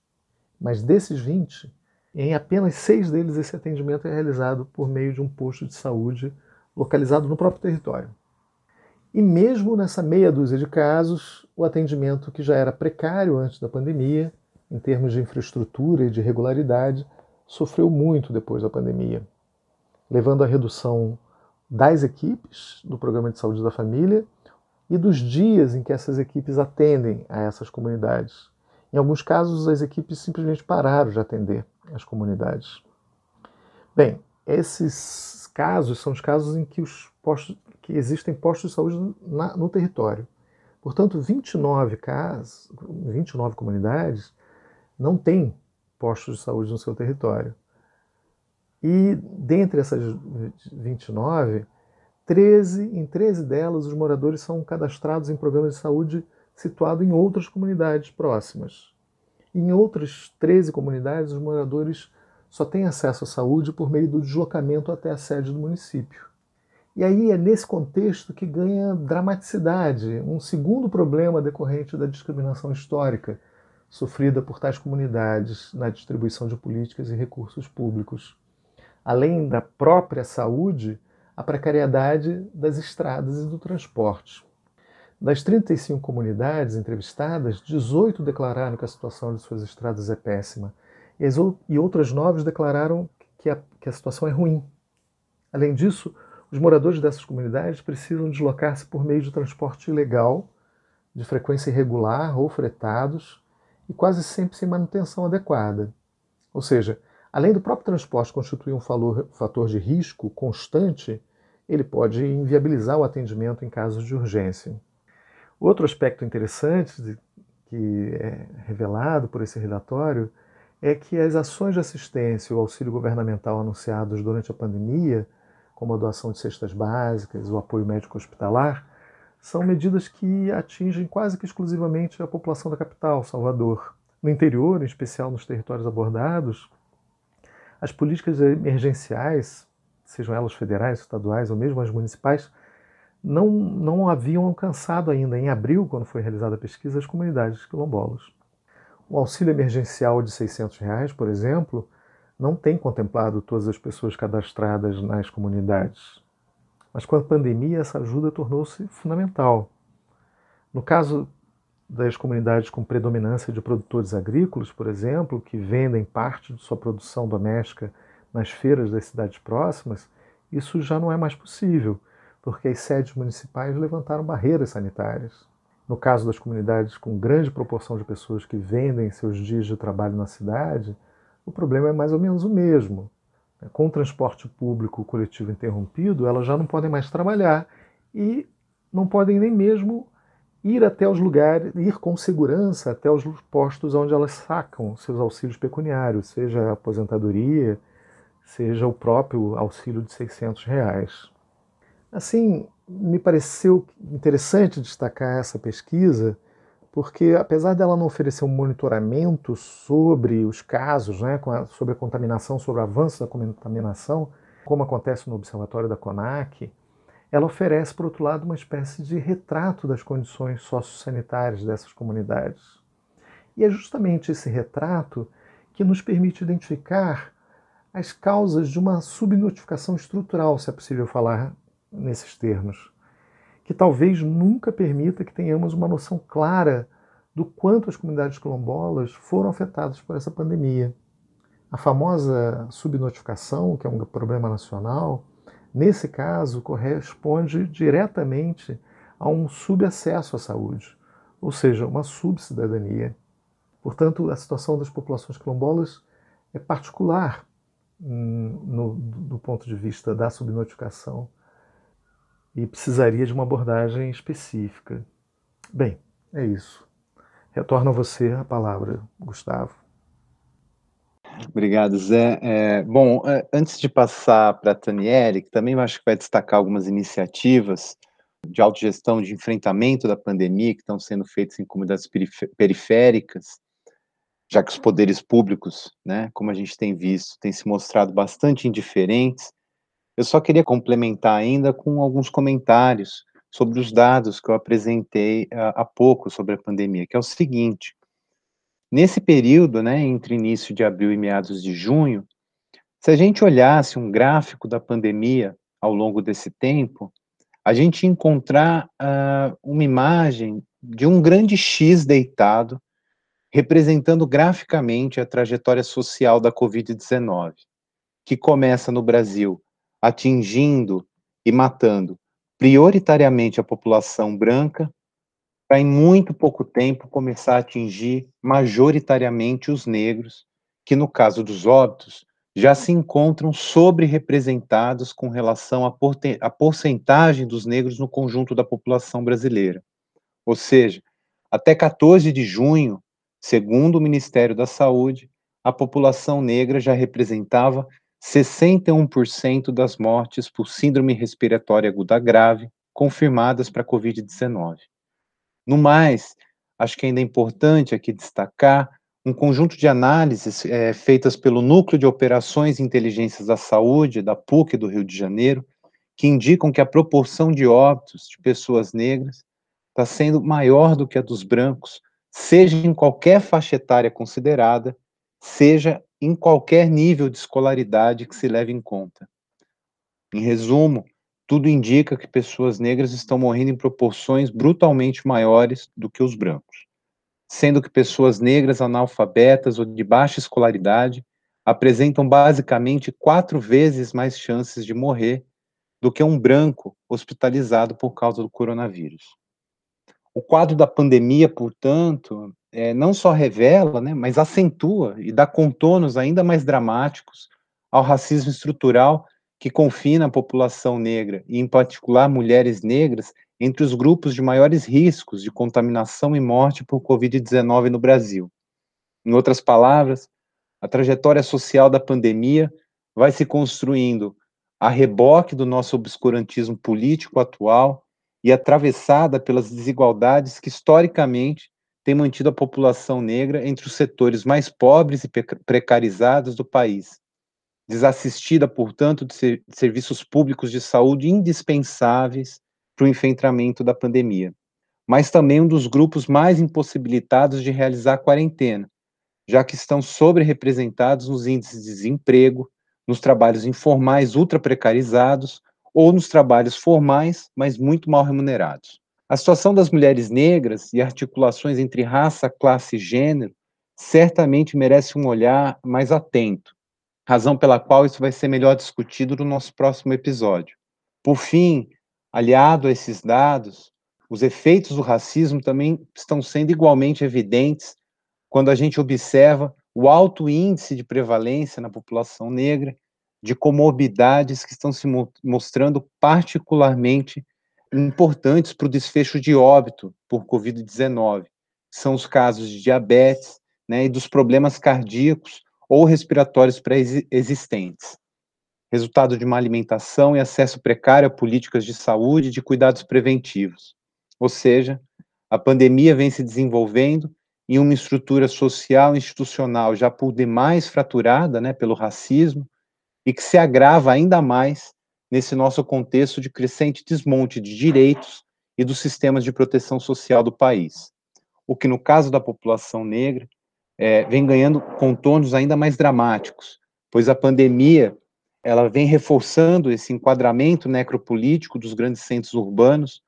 Mas desses 20, em apenas seis deles esse atendimento é realizado por meio de um posto de saúde localizado no próprio território. E mesmo nessa meia dúzia de casos, o atendimento que já era precário antes da pandemia, em termos de infraestrutura e de regularidade, sofreu muito depois da pandemia, levando à redução das equipes do Programa de Saúde da Família e dos dias em que essas equipes atendem a essas comunidades. Em alguns casos, as equipes simplesmente pararam de atender as comunidades. Bem, esses casos são os casos em que os postos, que existem postos de saúde na, no território. Portanto, 29 casas, 29 comunidades não têm postos de saúde no seu território. E dentre essas 29, 13, em 13 delas, os moradores são cadastrados em programas de saúde situados em outras comunidades próximas. Em outras 13 comunidades, os moradores só têm acesso à saúde por meio do deslocamento até a sede do município. E aí é nesse contexto que ganha dramaticidade um segundo problema decorrente da discriminação histórica sofrida por tais comunidades na distribuição de políticas e recursos públicos. Além da própria saúde, a precariedade das estradas e do transporte. Das 35 comunidades entrevistadas, 18 declararam que a situação de suas estradas é péssima e outras nove declararam que a, que a situação é ruim. Além disso, os moradores dessas comunidades precisam deslocar-se por meio de transporte ilegal, de frequência irregular ou fretados, e quase sempre sem manutenção adequada. Ou seja, além do próprio transporte constituir um fator de risco constante, ele pode inviabilizar o atendimento em casos de urgência. Outro aspecto interessante que é revelado por esse relatório é que as ações de assistência e o auxílio governamental anunciados durante a pandemia como a doação de cestas básicas, o apoio médico hospitalar, são medidas que atingem quase que exclusivamente a população da capital, Salvador. No interior, em especial nos territórios abordados, as políticas emergenciais, sejam elas federais, estaduais ou mesmo as municipais, não, não haviam alcançado ainda, em abril, quando foi realizada a pesquisa, as comunidades quilombolas. O auxílio emergencial de 600 reais, por exemplo, não tem contemplado todas as pessoas cadastradas nas comunidades. Mas com a pandemia, essa ajuda tornou-se fundamental. No caso das comunidades com predominância de produtores agrícolas, por exemplo, que vendem parte de sua produção doméstica nas feiras das cidades próximas, isso já não é mais possível, porque as sedes municipais levantaram barreiras sanitárias. No caso das comunidades com grande proporção de pessoas que vendem seus dias de trabalho na cidade, o problema é mais ou menos o mesmo. com transporte público coletivo interrompido, elas já não podem mais trabalhar e não podem nem mesmo ir até os lugares, ir com segurança até os postos onde elas sacam seus auxílios pecuniários, seja a aposentadoria, seja o próprio auxílio de 600 reais. Assim, me pareceu interessante destacar essa pesquisa, porque apesar dela não oferecer um monitoramento sobre os casos, né, sobre a contaminação, sobre o avanço da contaminação, como acontece no Observatório da CONAC, ela oferece, por outro lado, uma espécie de retrato das condições sociosanitárias dessas comunidades. E é justamente esse retrato que nos permite identificar as causas de uma subnotificação estrutural, se é possível falar nesses termos, que talvez nunca permita que tenhamos uma noção clara do quanto as comunidades quilombolas foram afetadas por essa pandemia. A famosa subnotificação, que é um problema nacional, nesse caso, corresponde diretamente a um subacesso à saúde, ou seja, uma subcidadania. Portanto, a situação das populações quilombolas é particular hum, no, do ponto de vista da subnotificação e precisaria de uma abordagem específica. Bem, é isso. Retorno a você a palavra, Gustavo. Obrigado, Zé. É, bom, é, antes de passar para a Taniele, que também acho que vai destacar algumas iniciativas de autogestão, de enfrentamento da pandemia que estão sendo feitas em comunidades periféricas, já que os poderes públicos, né, como a gente tem visto, têm se mostrado bastante indiferentes. Eu só queria complementar ainda com alguns comentários sobre os dados que eu apresentei há pouco sobre a pandemia, que é o seguinte: Nesse período, né, entre início de abril e meados de junho, se a gente olhasse um gráfico da pandemia ao longo desse tempo, a gente encontrar uh, uma imagem de um grande X deitado, representando graficamente a trajetória social da Covid-19, que começa no Brasil atingindo e matando prioritariamente a população branca, para em muito pouco tempo começar a atingir majoritariamente os negros, que no caso dos óbitos já se encontram sobre-representados com relação à porcentagem dos negros no conjunto da população brasileira. Ou seja, até 14 de junho, segundo o Ministério da Saúde, a população negra já representava 61% das mortes por síndrome respiratória aguda grave confirmadas para a Covid-19. No mais, acho que ainda é importante aqui destacar um conjunto de análises é, feitas pelo Núcleo de Operações e Inteligências da Saúde, da PUC do Rio de Janeiro, que indicam que a proporção de óbitos de pessoas negras está sendo maior do que a dos brancos, seja em qualquer faixa etária considerada, seja em qualquer nível de escolaridade que se leve em conta. Em resumo, tudo indica que pessoas negras estão morrendo em proporções brutalmente maiores do que os brancos, sendo que pessoas negras analfabetas ou de baixa escolaridade apresentam basicamente quatro vezes mais chances de morrer do que um branco hospitalizado por causa do coronavírus. O quadro da pandemia, portanto, é, não só revela, né, mas acentua e dá contornos ainda mais dramáticos ao racismo estrutural que confina a população negra, e em particular mulheres negras, entre os grupos de maiores riscos de contaminação e morte por Covid-19 no Brasil. Em outras palavras, a trajetória social da pandemia vai se construindo a reboque do nosso obscurantismo político atual e atravessada pelas desigualdades que historicamente têm mantido a população negra entre os setores mais pobres e precarizados do país, desassistida, portanto, de, ser, de serviços públicos de saúde indispensáveis para o enfrentamento da pandemia, mas também um dos grupos mais impossibilitados de realizar a quarentena, já que estão sobre-representados nos índices de desemprego, nos trabalhos informais ultra precarizados ou nos trabalhos formais, mas muito mal remunerados. A situação das mulheres negras e articulações entre raça, classe e gênero certamente merece um olhar mais atento, razão pela qual isso vai ser melhor discutido no nosso próximo episódio. Por fim, aliado a esses dados, os efeitos do racismo também estão sendo igualmente evidentes quando a gente observa o alto índice de prevalência na população negra de comorbidades que estão se mostrando particularmente importantes para o desfecho de óbito por Covid-19. São os casos de diabetes né, e dos problemas cardíacos ou respiratórios pré-existentes. Resultado de uma alimentação e acesso precário a políticas de saúde e de cuidados preventivos. Ou seja, a pandemia vem se desenvolvendo em uma estrutura social e institucional já por demais fraturada né, pelo racismo e que se agrava ainda mais nesse nosso contexto de crescente desmonte de direitos e dos sistemas de proteção social do país. O que, no caso da população negra, é, vem ganhando contornos ainda mais dramáticos, pois a pandemia ela vem reforçando esse enquadramento necropolítico dos grandes centros urbanos,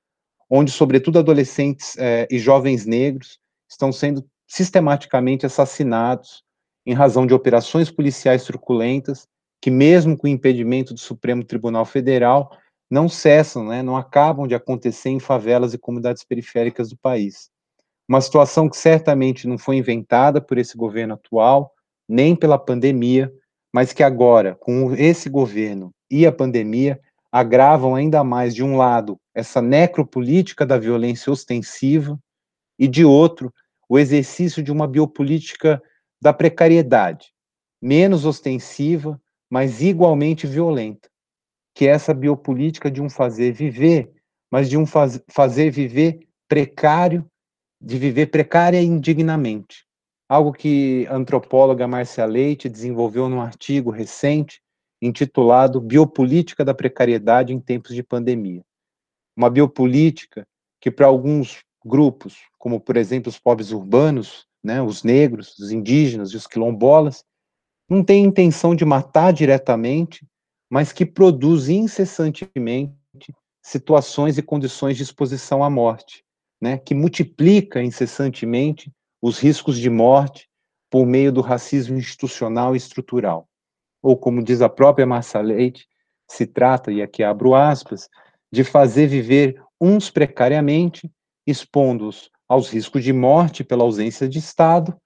onde, sobretudo, adolescentes é, e jovens negros estão sendo sistematicamente assassinados em razão de operações policiais truculentas que, mesmo com o impedimento do Supremo Tribunal Federal, não cessam, né, não acabam de acontecer em favelas e comunidades periféricas do país. Uma situação que certamente não foi inventada por esse governo atual, nem pela pandemia, mas que agora, com esse governo e a pandemia, agravam ainda mais, de um lado, essa necropolítica da violência ostensiva, e de outro, o exercício de uma biopolítica da precariedade, menos ostensiva, mas igualmente violenta, que é essa biopolítica de um fazer viver, mas de um faz, fazer viver precário, de viver precária e indignamente. Algo que a antropóloga Márcia Leite desenvolveu num artigo recente intitulado Biopolítica da Precariedade em Tempos de Pandemia. Uma biopolítica que, para alguns grupos, como por exemplo os pobres urbanos, né, os negros, os indígenas e os quilombolas, não tem intenção de matar diretamente, mas que produz incessantemente situações e condições de exposição à morte, né, que multiplica incessantemente os riscos de morte por meio do racismo institucional e estrutural. Ou, como diz a própria Massa Leite, se trata, e aqui abro aspas, de fazer viver uns precariamente, expondo-os aos riscos de morte pela ausência de Estado,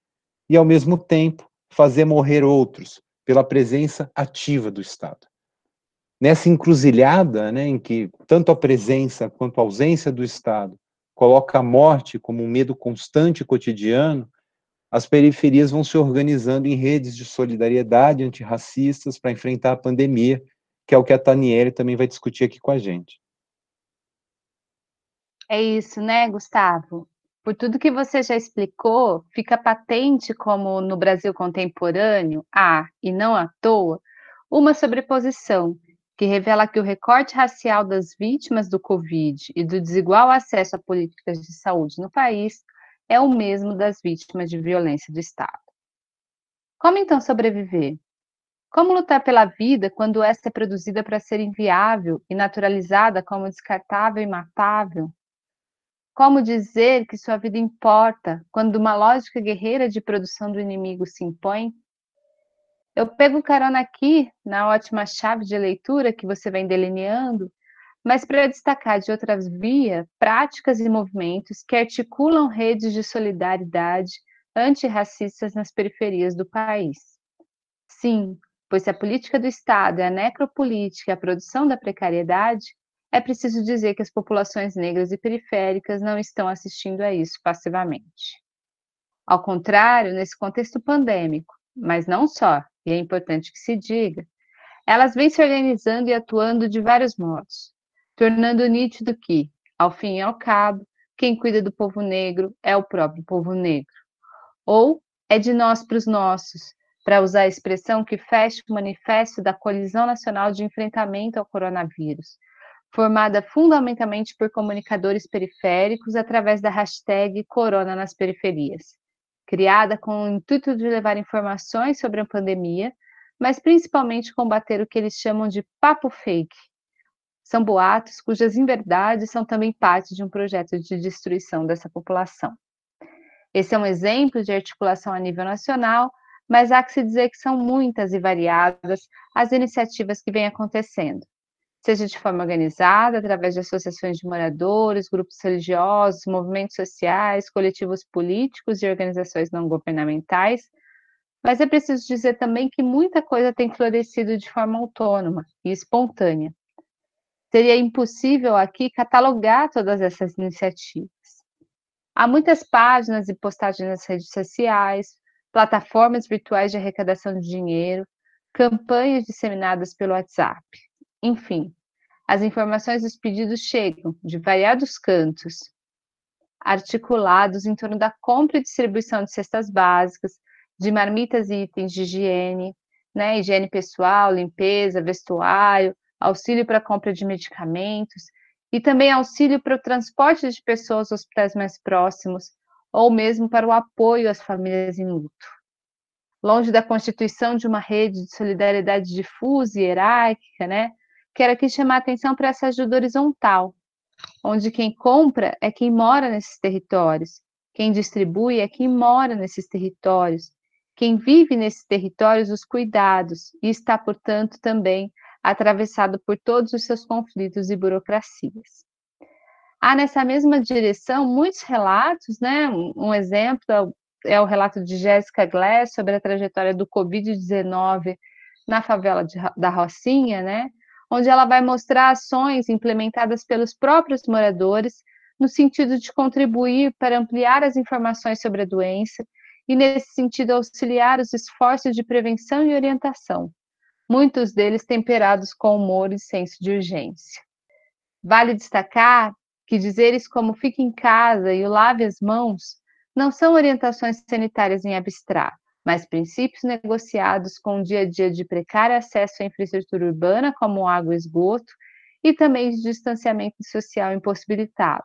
e, ao mesmo tempo, fazer morrer outros pela presença ativa do Estado. Nessa encruzilhada, né, em que tanto a presença quanto a ausência do Estado coloca a morte como um medo constante e cotidiano, as periferias vão se organizando em redes de solidariedade antirracistas para enfrentar a pandemia, que é o que a Taniele também vai discutir aqui com a gente. É isso, né, Gustavo? Por tudo que você já explicou, fica patente como no Brasil contemporâneo há, e não à toa, uma sobreposição que revela que o recorte racial das vítimas do Covid e do desigual acesso a políticas de saúde no país é o mesmo das vítimas de violência do Estado. Como então sobreviver? Como lutar pela vida quando esta é produzida para ser inviável e naturalizada como descartável e matável? Como dizer que sua vida importa quando uma lógica guerreira de produção do inimigo se impõe? Eu pego carona aqui na ótima chave de leitura que você vem delineando, mas para destacar de outras via práticas e movimentos que articulam redes de solidariedade antirracistas nas periferias do país. Sim, pois se a política do Estado é a necropolítica e a produção da precariedade, é preciso dizer que as populações negras e periféricas não estão assistindo a isso passivamente. Ao contrário, nesse contexto pandêmico, mas não só, e é importante que se diga, elas vêm se organizando e atuando de vários modos, tornando nítido que, ao fim e ao cabo, quem cuida do povo negro é o próprio povo negro. Ou é de nós para os nossos, para usar a expressão que fecha o manifesto da Colisão Nacional de Enfrentamento ao Coronavírus, formada fundamentalmente por comunicadores periféricos através da hashtag Corona nas Periferias, criada com o intuito de levar informações sobre a pandemia, mas principalmente combater o que eles chamam de papo fake. São boatos cujas inverdades são também parte de um projeto de destruição dessa população. Esse é um exemplo de articulação a nível nacional, mas há que se dizer que são muitas e variadas as iniciativas que vêm acontecendo seja de forma organizada, através de associações de moradores, grupos religiosos, movimentos sociais, coletivos políticos e organizações não governamentais, Mas é preciso dizer também que muita coisa tem florescido de forma autônoma e espontânea. Seria impossível aqui catalogar todas essas iniciativas. Há muitas páginas e postagens nas redes sociais, plataformas virtuais de arrecadação de dinheiro, campanhas disseminadas pelo WhatsApp. Enfim, as informações dos pedidos chegam de variados cantos, articulados em torno da compra e distribuição de cestas básicas, de marmitas e itens de higiene, né, higiene pessoal, limpeza, vestuário, auxílio para compra de medicamentos e também auxílio para o transporte de pessoas aos hospitais mais próximos ou mesmo para o apoio às famílias em luto. Longe da constituição de uma rede de solidariedade difusa e hierárquica, né, quero aqui chamar a atenção para essa ajuda horizontal, onde quem compra é quem mora nesses territórios, quem distribui é quem mora nesses territórios, quem vive nesses territórios os cuidados e está, portanto, também atravessado por todos os seus conflitos e burocracias. Há nessa mesma direção muitos relatos, né? Um exemplo é o relato de Jéssica Glass sobre a trajetória do Covid-19 na favela de, da Rocinha, né? Onde ela vai mostrar ações implementadas pelos próprios moradores no sentido de contribuir para ampliar as informações sobre a doença e, nesse sentido, auxiliar os esforços de prevenção e orientação, muitos deles temperados com humor e senso de urgência. Vale destacar que dizeres como fique em casa e lave as mãos não são orientações sanitárias em abstrato, mas princípios negociados com o dia a dia de precário acesso à infraestrutura urbana, como água e esgoto, e também de distanciamento social impossibilitado,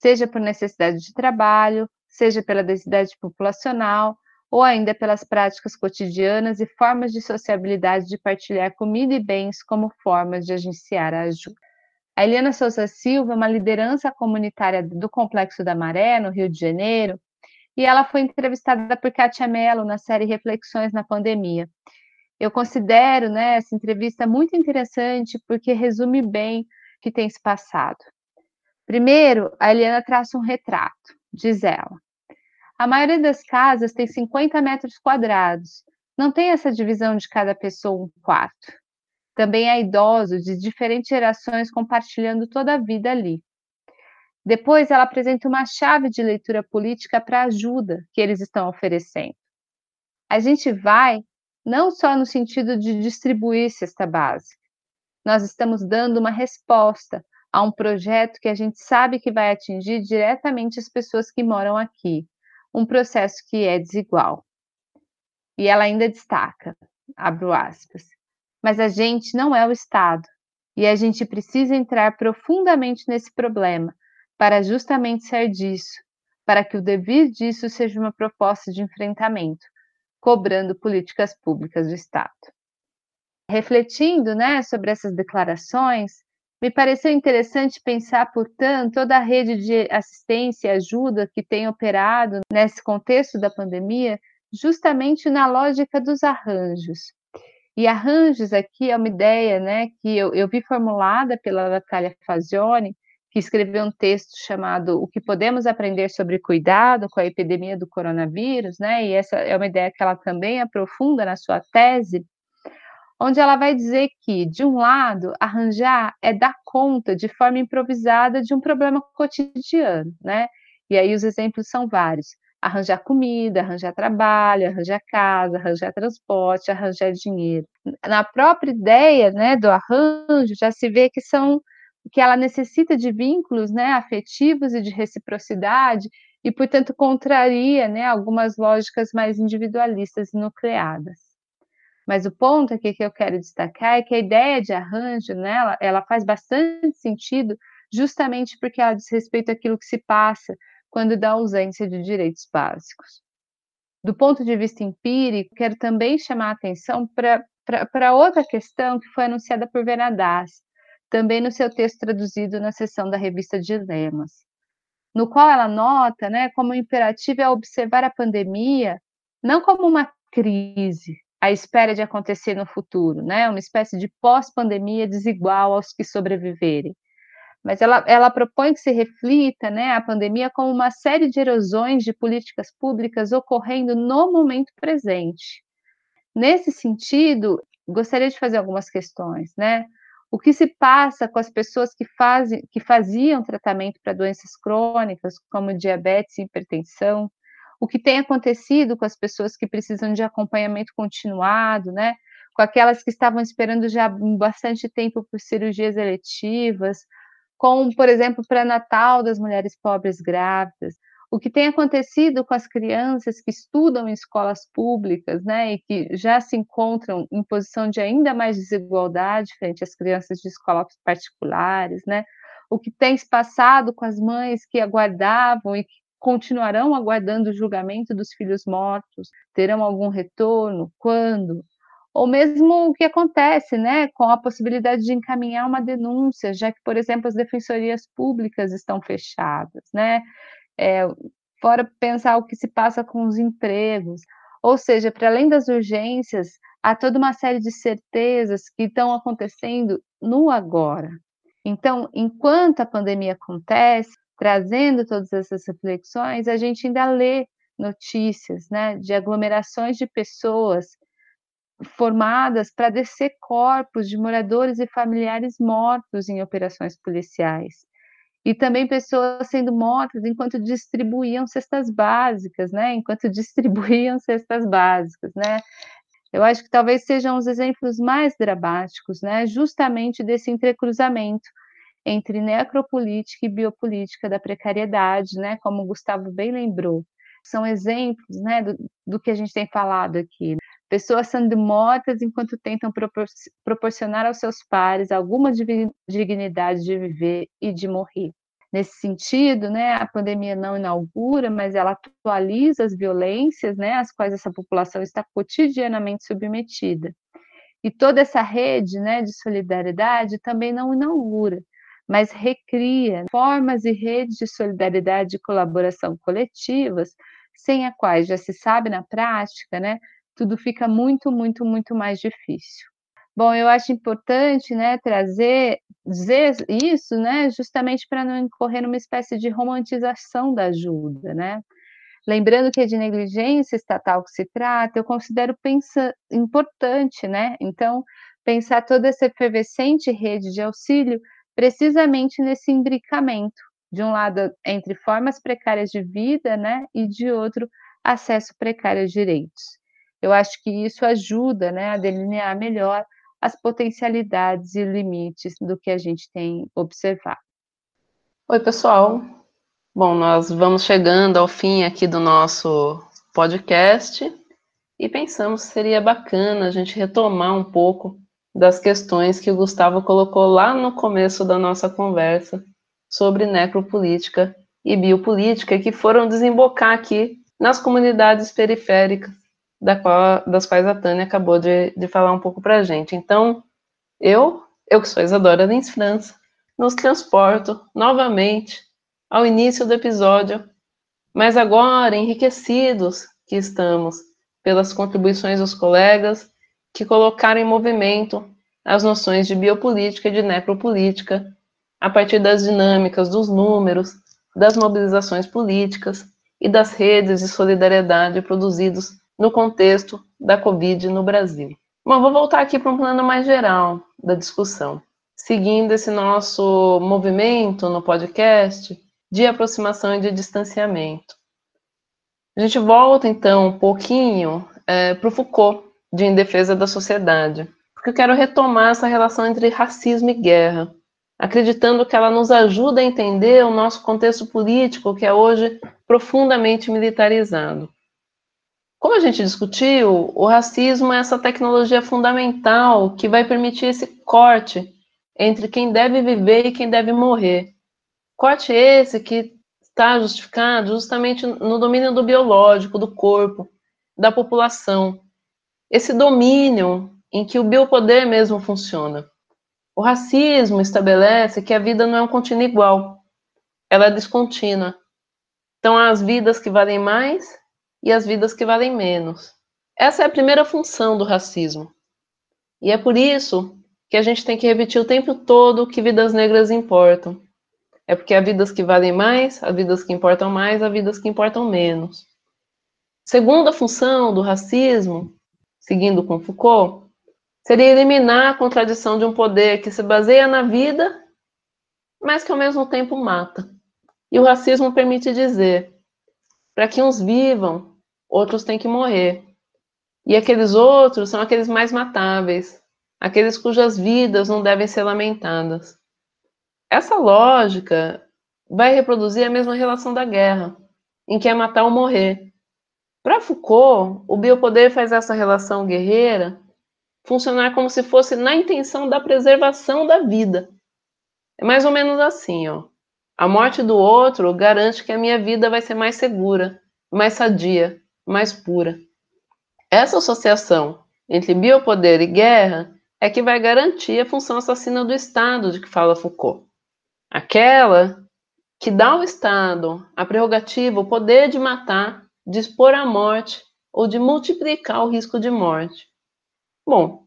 seja por necessidade de trabalho, seja pela densidade populacional ou ainda pelas práticas cotidianas e formas de sociabilidade de partilhar comida e bens como formas de agenciar a ajuda. A Eliana Souza Silva é uma liderança comunitária do Complexo da Maré, no Rio de Janeiro, e ela foi entrevistada por Kátia Mello na série Reflexões na Pandemia. Eu considero né, essa entrevista muito interessante porque resume bem o que tem se passado. Primeiro, a Eliana traça um retrato, diz ela. A maioria das casas tem 50 metros quadrados. Não tem essa divisão de cada pessoa um quarto. Também há idosos de diferentes gerações compartilhando toda a vida ali. Depois, ela apresenta uma chave de leitura política para a ajuda que eles estão oferecendo. A gente vai não só no sentido de distribuir cesta básica, nós estamos dando uma resposta a um projeto que a gente sabe que vai atingir diretamente as pessoas que moram aqui, um processo que é desigual. E ela ainda destaca, abro aspas, mas a gente não é o Estado, e a gente precisa entrar profundamente nesse problema para justamente ser disso, para que o dever disso seja uma proposta de enfrentamento, cobrando políticas públicas do Estado. Refletindo né, sobre essas declarações, me pareceu interessante pensar, portanto, toda a rede de assistência e ajuda que tem operado nesse contexto da pandemia, justamente na lógica dos arranjos. E arranjos aqui é uma ideia né, que eu, eu vi formulada pela Natália Fazioni, que escreveu um texto chamado O que podemos aprender sobre cuidado com a epidemia do coronavírus, né? E essa é uma ideia que ela também aprofunda na sua tese, onde ela vai dizer que, de um lado, arranjar é dar conta de forma improvisada de um problema cotidiano, né? E aí os exemplos são vários: arranjar comida, arranjar trabalho, arranjar casa, arranjar transporte, arranjar dinheiro. Na própria ideia, né, do arranjo, já se vê que são que ela necessita de vínculos, né, afetivos e de reciprocidade e, portanto, contraria, né, algumas lógicas mais individualistas e nucleadas. Mas o ponto aqui que eu quero destacar é que a ideia de arranjo, né, ela, ela faz bastante sentido justamente porque ela diz respeito àquilo que se passa quando dá ausência de direitos básicos. Do ponto de vista empírico, quero também chamar a atenção para outra questão que foi anunciada por Venadas, também no seu texto traduzido na seção da revista Dilemas, no qual ela nota né, como o imperativo é observar a pandemia não como uma crise, à espera de acontecer no futuro, né? Uma espécie de pós-pandemia desigual aos que sobreviverem, mas ela, ela propõe que se reflita né, a pandemia como uma série de erosões de políticas públicas ocorrendo no momento presente. Nesse sentido, gostaria de fazer algumas questões, né? O que se passa com as pessoas que, fazem, que faziam tratamento para doenças crônicas, como diabetes e hipertensão? O que tem acontecido com as pessoas que precisam de acompanhamento continuado, né? Com aquelas que estavam esperando já bastante tempo por cirurgias eletivas, como, por exemplo, pré-natal das mulheres pobres grávidas, o que tem acontecido com as crianças que estudam em escolas públicas, né, e que já se encontram em posição de ainda mais desigualdade frente às crianças de escolas particulares, né, o que tem se passado com as mães que aguardavam e que continuarão aguardando o julgamento dos filhos mortos, terão algum retorno, quando? ou mesmo o que acontece, né, com a possibilidade de encaminhar uma denúncia, já que, por exemplo, as defensorias públicas estão fechadas, né, é, fora pensar o que se passa com os empregos, ou seja, para além das urgências, há toda uma série de certezas que estão acontecendo no agora. Então, enquanto a pandemia acontece, trazendo todas essas reflexões, a gente ainda lê notícias, né, de aglomerações de pessoas formadas para descer corpos de moradores e familiares mortos em operações policiais. E também pessoas sendo mortas enquanto distribuíam cestas básicas, né? Enquanto distribuíam cestas básicas, né? Eu acho que talvez sejam os exemplos mais dramáticos, né? Justamente desse entrecruzamento entre necropolítica e biopolítica da precariedade, né? Como o Gustavo bem lembrou. São exemplos, né, do, do que a gente tem falado aqui pessoas sendo mortas enquanto tentam propor proporcionar aos seus pares alguma dignidade de viver e de morrer. Nesse sentido, né, a pandemia não inaugura, mas ela atualiza as violências, né, às quais essa população está cotidianamente submetida. E toda essa rede, né, de solidariedade também não inaugura, mas recria formas e redes de solidariedade e colaboração coletivas, sem a quais já se sabe na prática, né, tudo fica muito, muito, muito mais difícil. Bom, eu acho importante, né, trazer, dizer isso, né, justamente para não incorrer numa espécie de romantização da ajuda, né? Lembrando que é de negligência estatal que se trata, eu considero pensa, importante, né? Então, pensar toda essa efervescente rede de auxílio precisamente nesse imbricamento, de um lado entre formas precárias de vida, né, e de outro acesso precário a direitos. Eu acho que isso ajuda né, a delinear melhor as potencialidades e limites do que a gente tem observado. Oi, pessoal. Bom, nós vamos chegando ao fim aqui do nosso podcast e pensamos que seria bacana a gente retomar um pouco das questões que o Gustavo colocou lá no começo da nossa conversa sobre necropolítica e biopolítica, que foram desembocar aqui nas comunidades periféricas da qual, das quais a Tânia acabou de, de falar um pouco para a gente. Então, eu, eu que sou Isadora Lins França, nos transporto novamente ao início do episódio, mas agora enriquecidos que estamos pelas contribuições dos colegas que colocaram em movimento as noções de biopolítica e de necropolítica a partir das dinâmicas, dos números, das mobilizações políticas e das redes de solidariedade produzidos no contexto da Covid no Brasil. Bom, vou voltar aqui para um plano mais geral da discussão. Seguindo esse nosso movimento no podcast de aproximação e de distanciamento. A gente volta, então, um pouquinho é, para o Foucault, de Em Defesa da Sociedade, porque eu quero retomar essa relação entre racismo e guerra, acreditando que ela nos ajuda a entender o nosso contexto político, que é hoje profundamente militarizado. Como a gente discutiu, o racismo é essa tecnologia fundamental que vai permitir esse corte entre quem deve viver e quem deve morrer. Corte esse que está justificado justamente no domínio do biológico, do corpo, da população. Esse domínio em que o biopoder mesmo funciona. O racismo estabelece que a vida não é um contínuo igual, ela é descontínua. Então, as vidas que valem mais e as vidas que valem menos. Essa é a primeira função do racismo. E é por isso que a gente tem que repetir o tempo todo que vidas negras importam. é porque há vidas que valem mais, há vidas que importam mais, há vidas que importam menos. Segunda função do racismo, seguindo com Foucault, seria eliminar a contradição de um poder que se baseia na vida, mas que ao mesmo tempo mata. E o racismo permite dizer: para que uns vivam, outros têm que morrer. E aqueles outros são aqueles mais matáveis, aqueles cujas vidas não devem ser lamentadas. Essa lógica vai reproduzir a mesma relação da guerra, em que é matar ou morrer. Para Foucault, o biopoder faz essa relação guerreira funcionar como se fosse na intenção da preservação da vida. É mais ou menos assim, ó. A morte do outro garante que a minha vida vai ser mais segura, mais sadia, mais pura. Essa associação entre biopoder e guerra é que vai garantir a função assassina do Estado de que fala Foucault. Aquela que dá ao Estado a prerrogativa, o poder de matar, de expor à morte ou de multiplicar o risco de morte. Bom,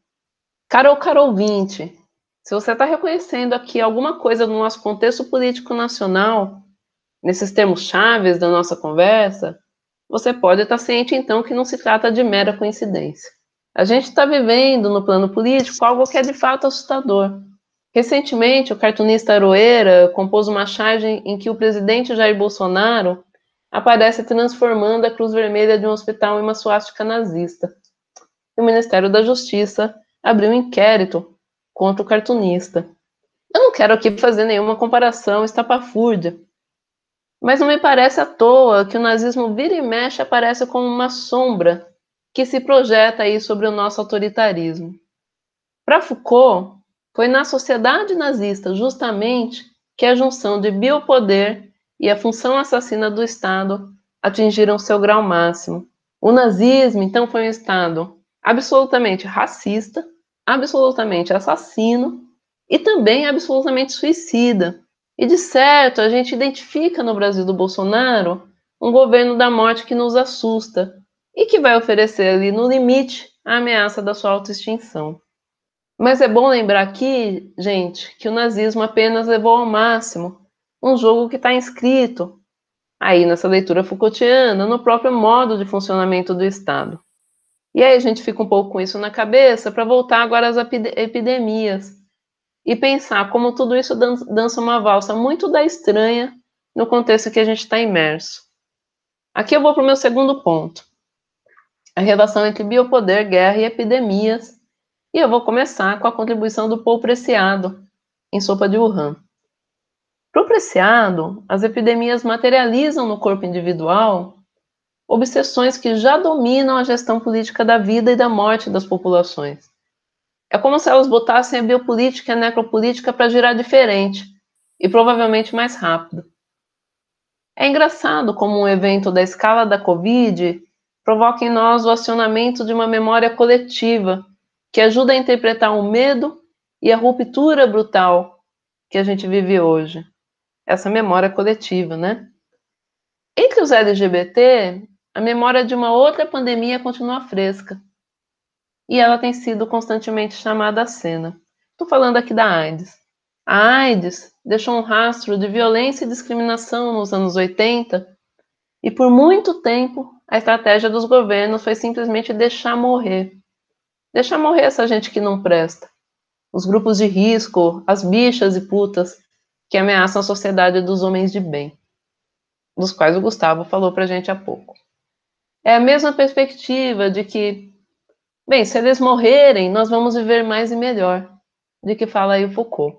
caro ou caro ouvinte, se você está reconhecendo aqui alguma coisa no nosso contexto político nacional, nesses termos chaves da nossa conversa, você pode estar ciente então que não se trata de mera coincidência. A gente está vivendo no plano político algo que é de fato assustador. Recentemente, o cartunista Aroeira compôs uma charge em que o presidente Jair Bolsonaro aparece transformando a Cruz Vermelha de um hospital em uma suástica nazista. E o Ministério da Justiça abriu um inquérito contra o cartunista. Eu não quero aqui fazer nenhuma comparação estapafúrdia, mas não me parece à toa que o nazismo vira e mexe aparece como uma sombra que se projeta aí sobre o nosso autoritarismo. Para Foucault, foi na sociedade nazista, justamente, que a junção de biopoder e a função assassina do Estado atingiram seu grau máximo. O nazismo, então, foi um Estado absolutamente racista, absolutamente assassino e também absolutamente suicida. E de certo, a gente identifica no Brasil do Bolsonaro um governo da morte que nos assusta e que vai oferecer ali no limite a ameaça da sua autoextinção. Mas é bom lembrar aqui, gente, que o nazismo apenas levou ao máximo um jogo que está inscrito aí nessa leitura Foucaultiana, no próprio modo de funcionamento do Estado. E aí a gente fica um pouco com isso na cabeça para voltar agora às epidemias e pensar como tudo isso dança uma valsa muito da estranha no contexto que a gente está imerso. Aqui eu vou para o meu segundo ponto: a relação entre biopoder, guerra e epidemias e eu vou começar com a contribuição do Paul Preciado, em Sopa de Wuhan. Para o Preciado, as epidemias materializam no corpo individual obsessões que já dominam a gestão política da vida e da morte das populações. É como se elas botassem a biopolítica e a necropolítica para girar diferente e provavelmente mais rápido. É engraçado como um evento da escala da Covid provoca em nós o acionamento de uma memória coletiva que ajuda a interpretar o medo e a ruptura brutal que a gente vive hoje. Essa memória coletiva, né? Entre os LGBT, a memória de uma outra pandemia continua fresca. E ela tem sido constantemente chamada à cena. Estou falando aqui da AIDS. A AIDS deixou um rastro de violência e discriminação nos anos 80, e por muito tempo a estratégia dos governos foi simplesmente deixar morrer Deixa morrer essa gente que não presta. Os grupos de risco, as bichas e putas que ameaçam a sociedade dos homens de bem, dos quais o Gustavo falou pra gente há pouco. É a mesma perspectiva de que, bem, se eles morrerem, nós vamos viver mais e melhor, de que fala aí o Foucault.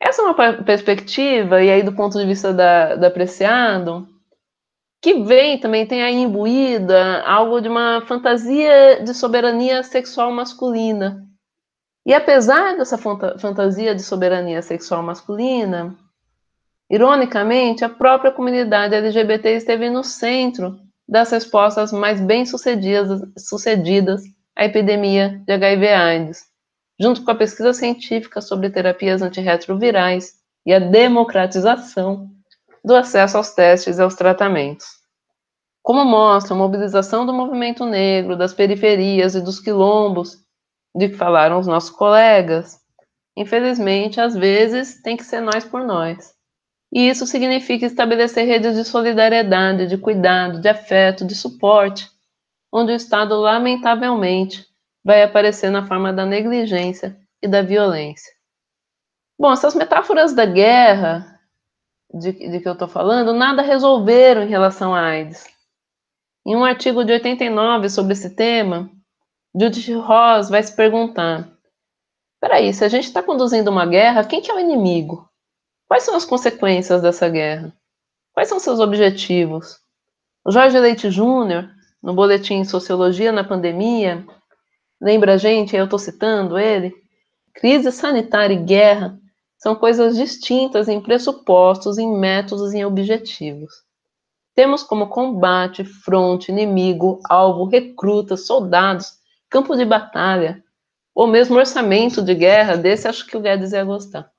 Essa é uma perspectiva, e aí do ponto de vista da, da Apreciado, que vem também, tem aí imbuída algo de uma fantasia de soberania sexual masculina. E apesar dessa fantasia de soberania sexual masculina, ironicamente, a própria comunidade LGBT esteve no centro das respostas mais bem-sucedidas sucedidas à epidemia de HIV/AIDS, junto com a pesquisa científica sobre terapias antirretrovirais e a democratização do acesso aos testes e aos tratamentos. Como mostra a mobilização do movimento negro, das periferias e dos quilombos, de que falaram os nossos colegas, infelizmente, às vezes, tem que ser nós por nós. E isso significa estabelecer redes de solidariedade, de cuidado, de afeto, de suporte, onde o Estado, lamentavelmente, vai aparecer na forma da negligência e da violência. Bom, essas metáforas da guerra de, de que eu estou falando nada resolveram em relação à AIDS. Em um artigo de 89 sobre esse tema, Judith Ross vai se perguntar: peraí, se a gente está conduzindo uma guerra, quem que é o inimigo? Quais são as consequências dessa guerra? Quais são seus objetivos? O Jorge Leite Júnior, no boletim Sociologia na Pandemia, lembra a gente, eu estou citando ele, crise sanitária e guerra são coisas distintas em pressupostos, em métodos e em objetivos. Temos como combate, fronte, inimigo, alvo, recrutas, soldados, campo de batalha, ou mesmo orçamento de guerra, desse acho que o Guedes ia gostar.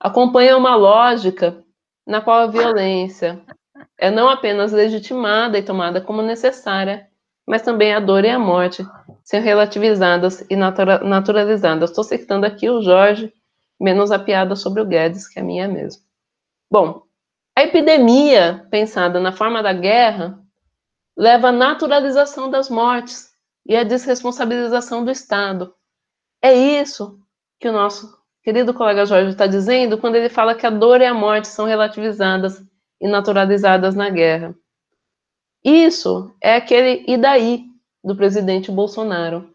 Acompanha uma lógica na qual a violência é não apenas legitimada e tomada como necessária, mas também a dor e a morte são relativizadas e naturalizadas. Estou citando aqui o Jorge menos a piada sobre o Guedes, que é minha mesmo. Bom, a epidemia, pensada na forma da guerra, leva à naturalização das mortes e à desresponsabilização do Estado. É isso que o nosso querido colega Jorge está dizendo quando ele fala que a dor e a morte são relativizadas e naturalizadas na guerra. Isso é aquele e daí do presidente Bolsonaro,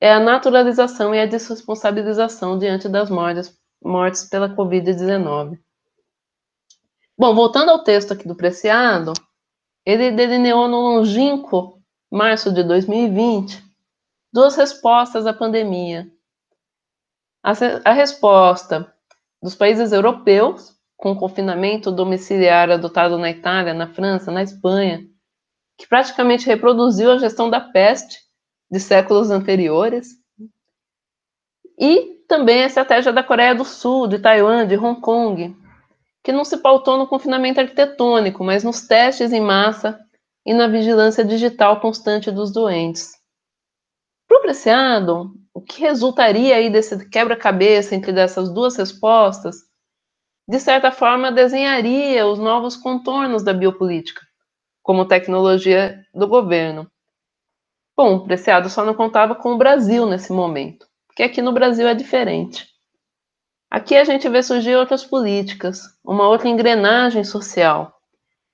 é a naturalização e a desresponsabilização diante das mortes, mortes pela Covid-19. Bom, voltando ao texto aqui do Preciado, ele delineou no longínquo março de 2020 duas respostas à pandemia. A, a resposta dos países europeus, com confinamento domiciliar adotado na Itália, na França, na Espanha, que praticamente reproduziu a gestão da peste de séculos anteriores. E também a estratégia da Coreia do Sul, de Taiwan, de Hong Kong, que não se pautou no confinamento arquitetônico, mas nos testes em massa e na vigilância digital constante dos doentes. Para o Preciado, o que resultaria aí desse quebra-cabeça entre dessas duas respostas, de certa forma desenharia os novos contornos da biopolítica, como tecnologia do governo. Bom, o Preciado só não contava com o Brasil nesse momento, porque aqui no Brasil é diferente. Aqui a gente vê surgir outras políticas, uma outra engrenagem social,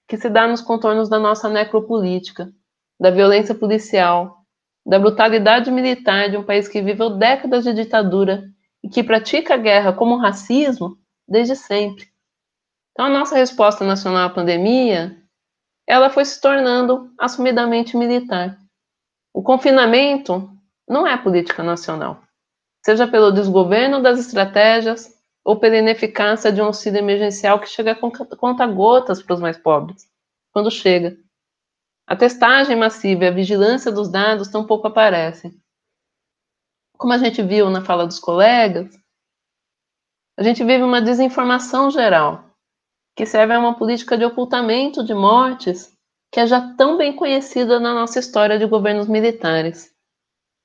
que se dá nos contornos da nossa necropolítica, da violência policial, da brutalidade militar de um país que viveu décadas de ditadura e que pratica a guerra como racismo desde sempre. Então, a nossa resposta nacional à pandemia, ela foi se tornando assumidamente militar. O confinamento não é política nacional, seja pelo desgoverno das estratégias ou pela ineficácia de um auxílio emergencial que chega com conta-gotas para os mais pobres, quando chega. A testagem massiva e a vigilância dos dados tampouco aparecem. Como a gente viu na fala dos colegas, a gente vive uma desinformação geral, que serve a uma política de ocultamento de mortes que é já tão bem conhecida na nossa história de governos militares.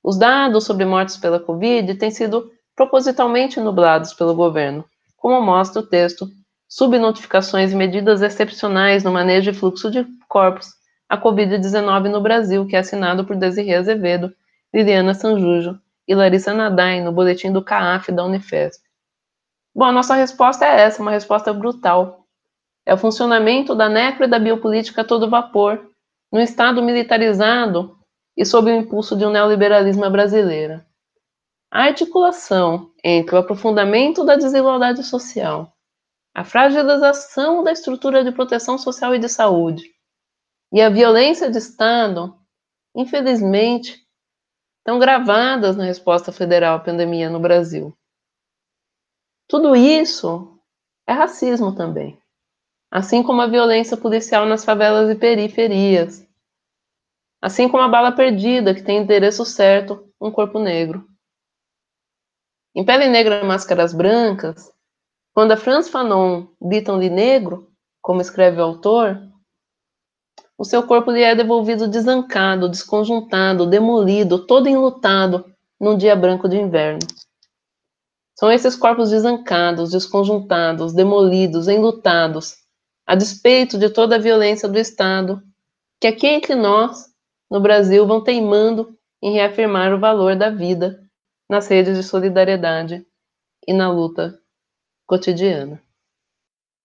Os dados sobre mortes pela Covid têm sido propositalmente nublados pelo governo, como mostra o texto Subnotificações e medidas excepcionais no manejo e fluxo de corpos a Covid-19 no Brasil, que é assinado por Desirê Azevedo, Liliana Sanjujo e Larissa Nadai, no boletim do CAAF da Unifesp. Bom, a nossa resposta é essa, uma resposta brutal, é o funcionamento da necro e da biopolítica a todo vapor, no Estado militarizado e sob o impulso de um neoliberalismo brasileiro. A articulação entre o aprofundamento da desigualdade social, a fragilização da estrutura de proteção social e de saúde e a violência de Estado, infelizmente, estão gravadas na resposta federal à pandemia no Brasil. Tudo isso é racismo também assim como a violência policial nas favelas e periferias, assim como a bala perdida, que tem endereço certo, um corpo negro. Em Pele Negra Máscaras Brancas, quando a Franz Fanon gritam-lhe negro, como escreve o autor, o seu corpo lhe é devolvido desancado, desconjuntado, demolido, todo enlutado, num dia branco de inverno. São esses corpos desancados, desconjuntados, demolidos, enlutados, a despeito de toda a violência do Estado, que aqui entre nós, no Brasil, vão teimando em reafirmar o valor da vida nas redes de solidariedade e na luta cotidiana.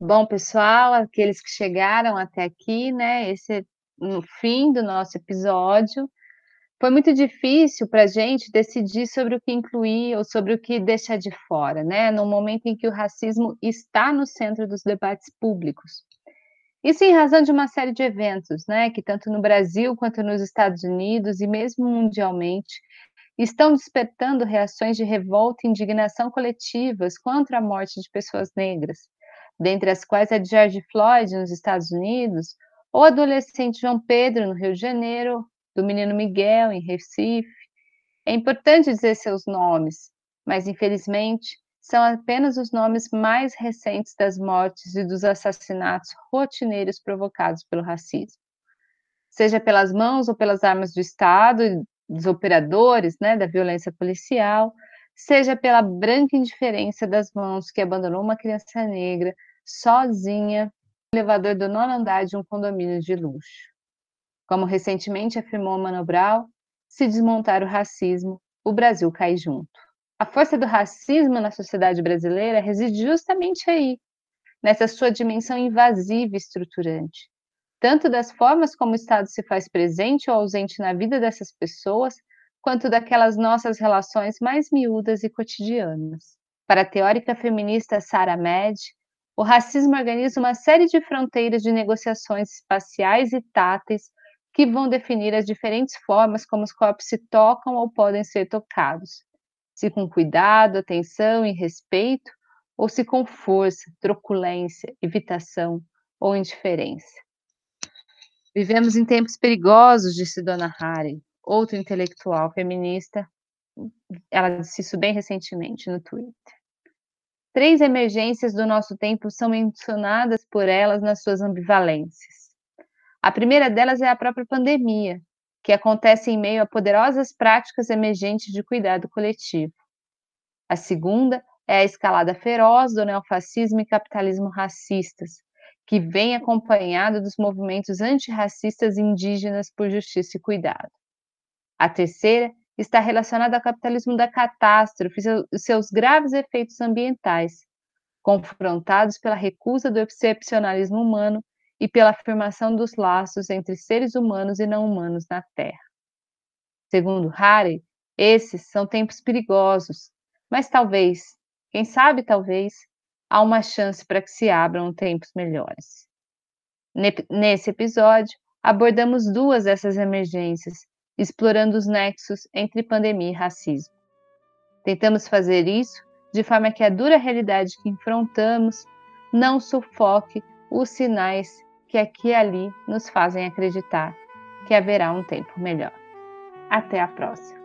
Bom, pessoal, aqueles que chegaram até aqui, né? Esse é no fim do nosso episódio. Foi muito difícil para a gente decidir sobre o que incluir ou sobre o que deixar de fora, né? No momento em que o racismo está no centro dos debates públicos. Isso em razão de uma série de eventos, né, que tanto no Brasil quanto nos Estados Unidos e mesmo mundialmente estão despertando reações de revolta e indignação coletivas contra a morte de pessoas negras, dentre as quais a de George Floyd nos Estados Unidos, ou adolescente João Pedro no Rio de Janeiro, do menino Miguel em Recife. É importante dizer seus nomes, mas infelizmente são apenas os nomes mais recentes das mortes e dos assassinatos rotineiros provocados pelo racismo. Seja pelas mãos ou pelas armas do Estado dos operadores né, da violência policial, seja pela branca indiferença das mãos que abandonou uma criança negra sozinha no elevador do nono andar de um condomínio de luxo. Como recentemente afirmou Mano Brown, se desmontar o racismo, o Brasil cai junto. A força do racismo na sociedade brasileira reside justamente aí, nessa sua dimensão invasiva e estruturante, tanto das formas como o Estado se faz presente ou ausente na vida dessas pessoas, quanto daquelas nossas relações mais miúdas e cotidianas. Para a teórica feminista Sarah Med, o racismo organiza uma série de fronteiras de negociações espaciais e táteis que vão definir as diferentes formas como os corpos se tocam ou podem ser tocados, se com cuidado, atenção e respeito, ou se com força, truculência, evitação ou indiferença. Vivemos em tempos perigosos, disse Dona Harry, outro intelectual feminista. Ela disse isso bem recentemente no Twitter. Três emergências do nosso tempo são mencionadas por elas nas suas ambivalências. A primeira delas é a própria pandemia, que acontece em meio a poderosas práticas emergentes de cuidado coletivo. A segunda é a escalada feroz do neofascismo e capitalismo racistas, que vem acompanhado dos movimentos antirracistas indígenas por justiça e cuidado. A terceira está relacionada ao capitalismo da catástrofe e seus graves efeitos ambientais, confrontados pela recusa do excepcionalismo humano e pela afirmação dos laços entre seres humanos e não humanos na Terra. Segundo Harry, esses são tempos perigosos, mas talvez, quem sabe talvez, há uma chance para que se abram tempos melhores. Nesse episódio, abordamos duas dessas emergências, explorando os nexos entre pandemia e racismo. Tentamos fazer isso de forma que a dura realidade que enfrentamos não sufoque os sinais que aqui e ali nos fazem acreditar que haverá um tempo melhor. Até a próxima!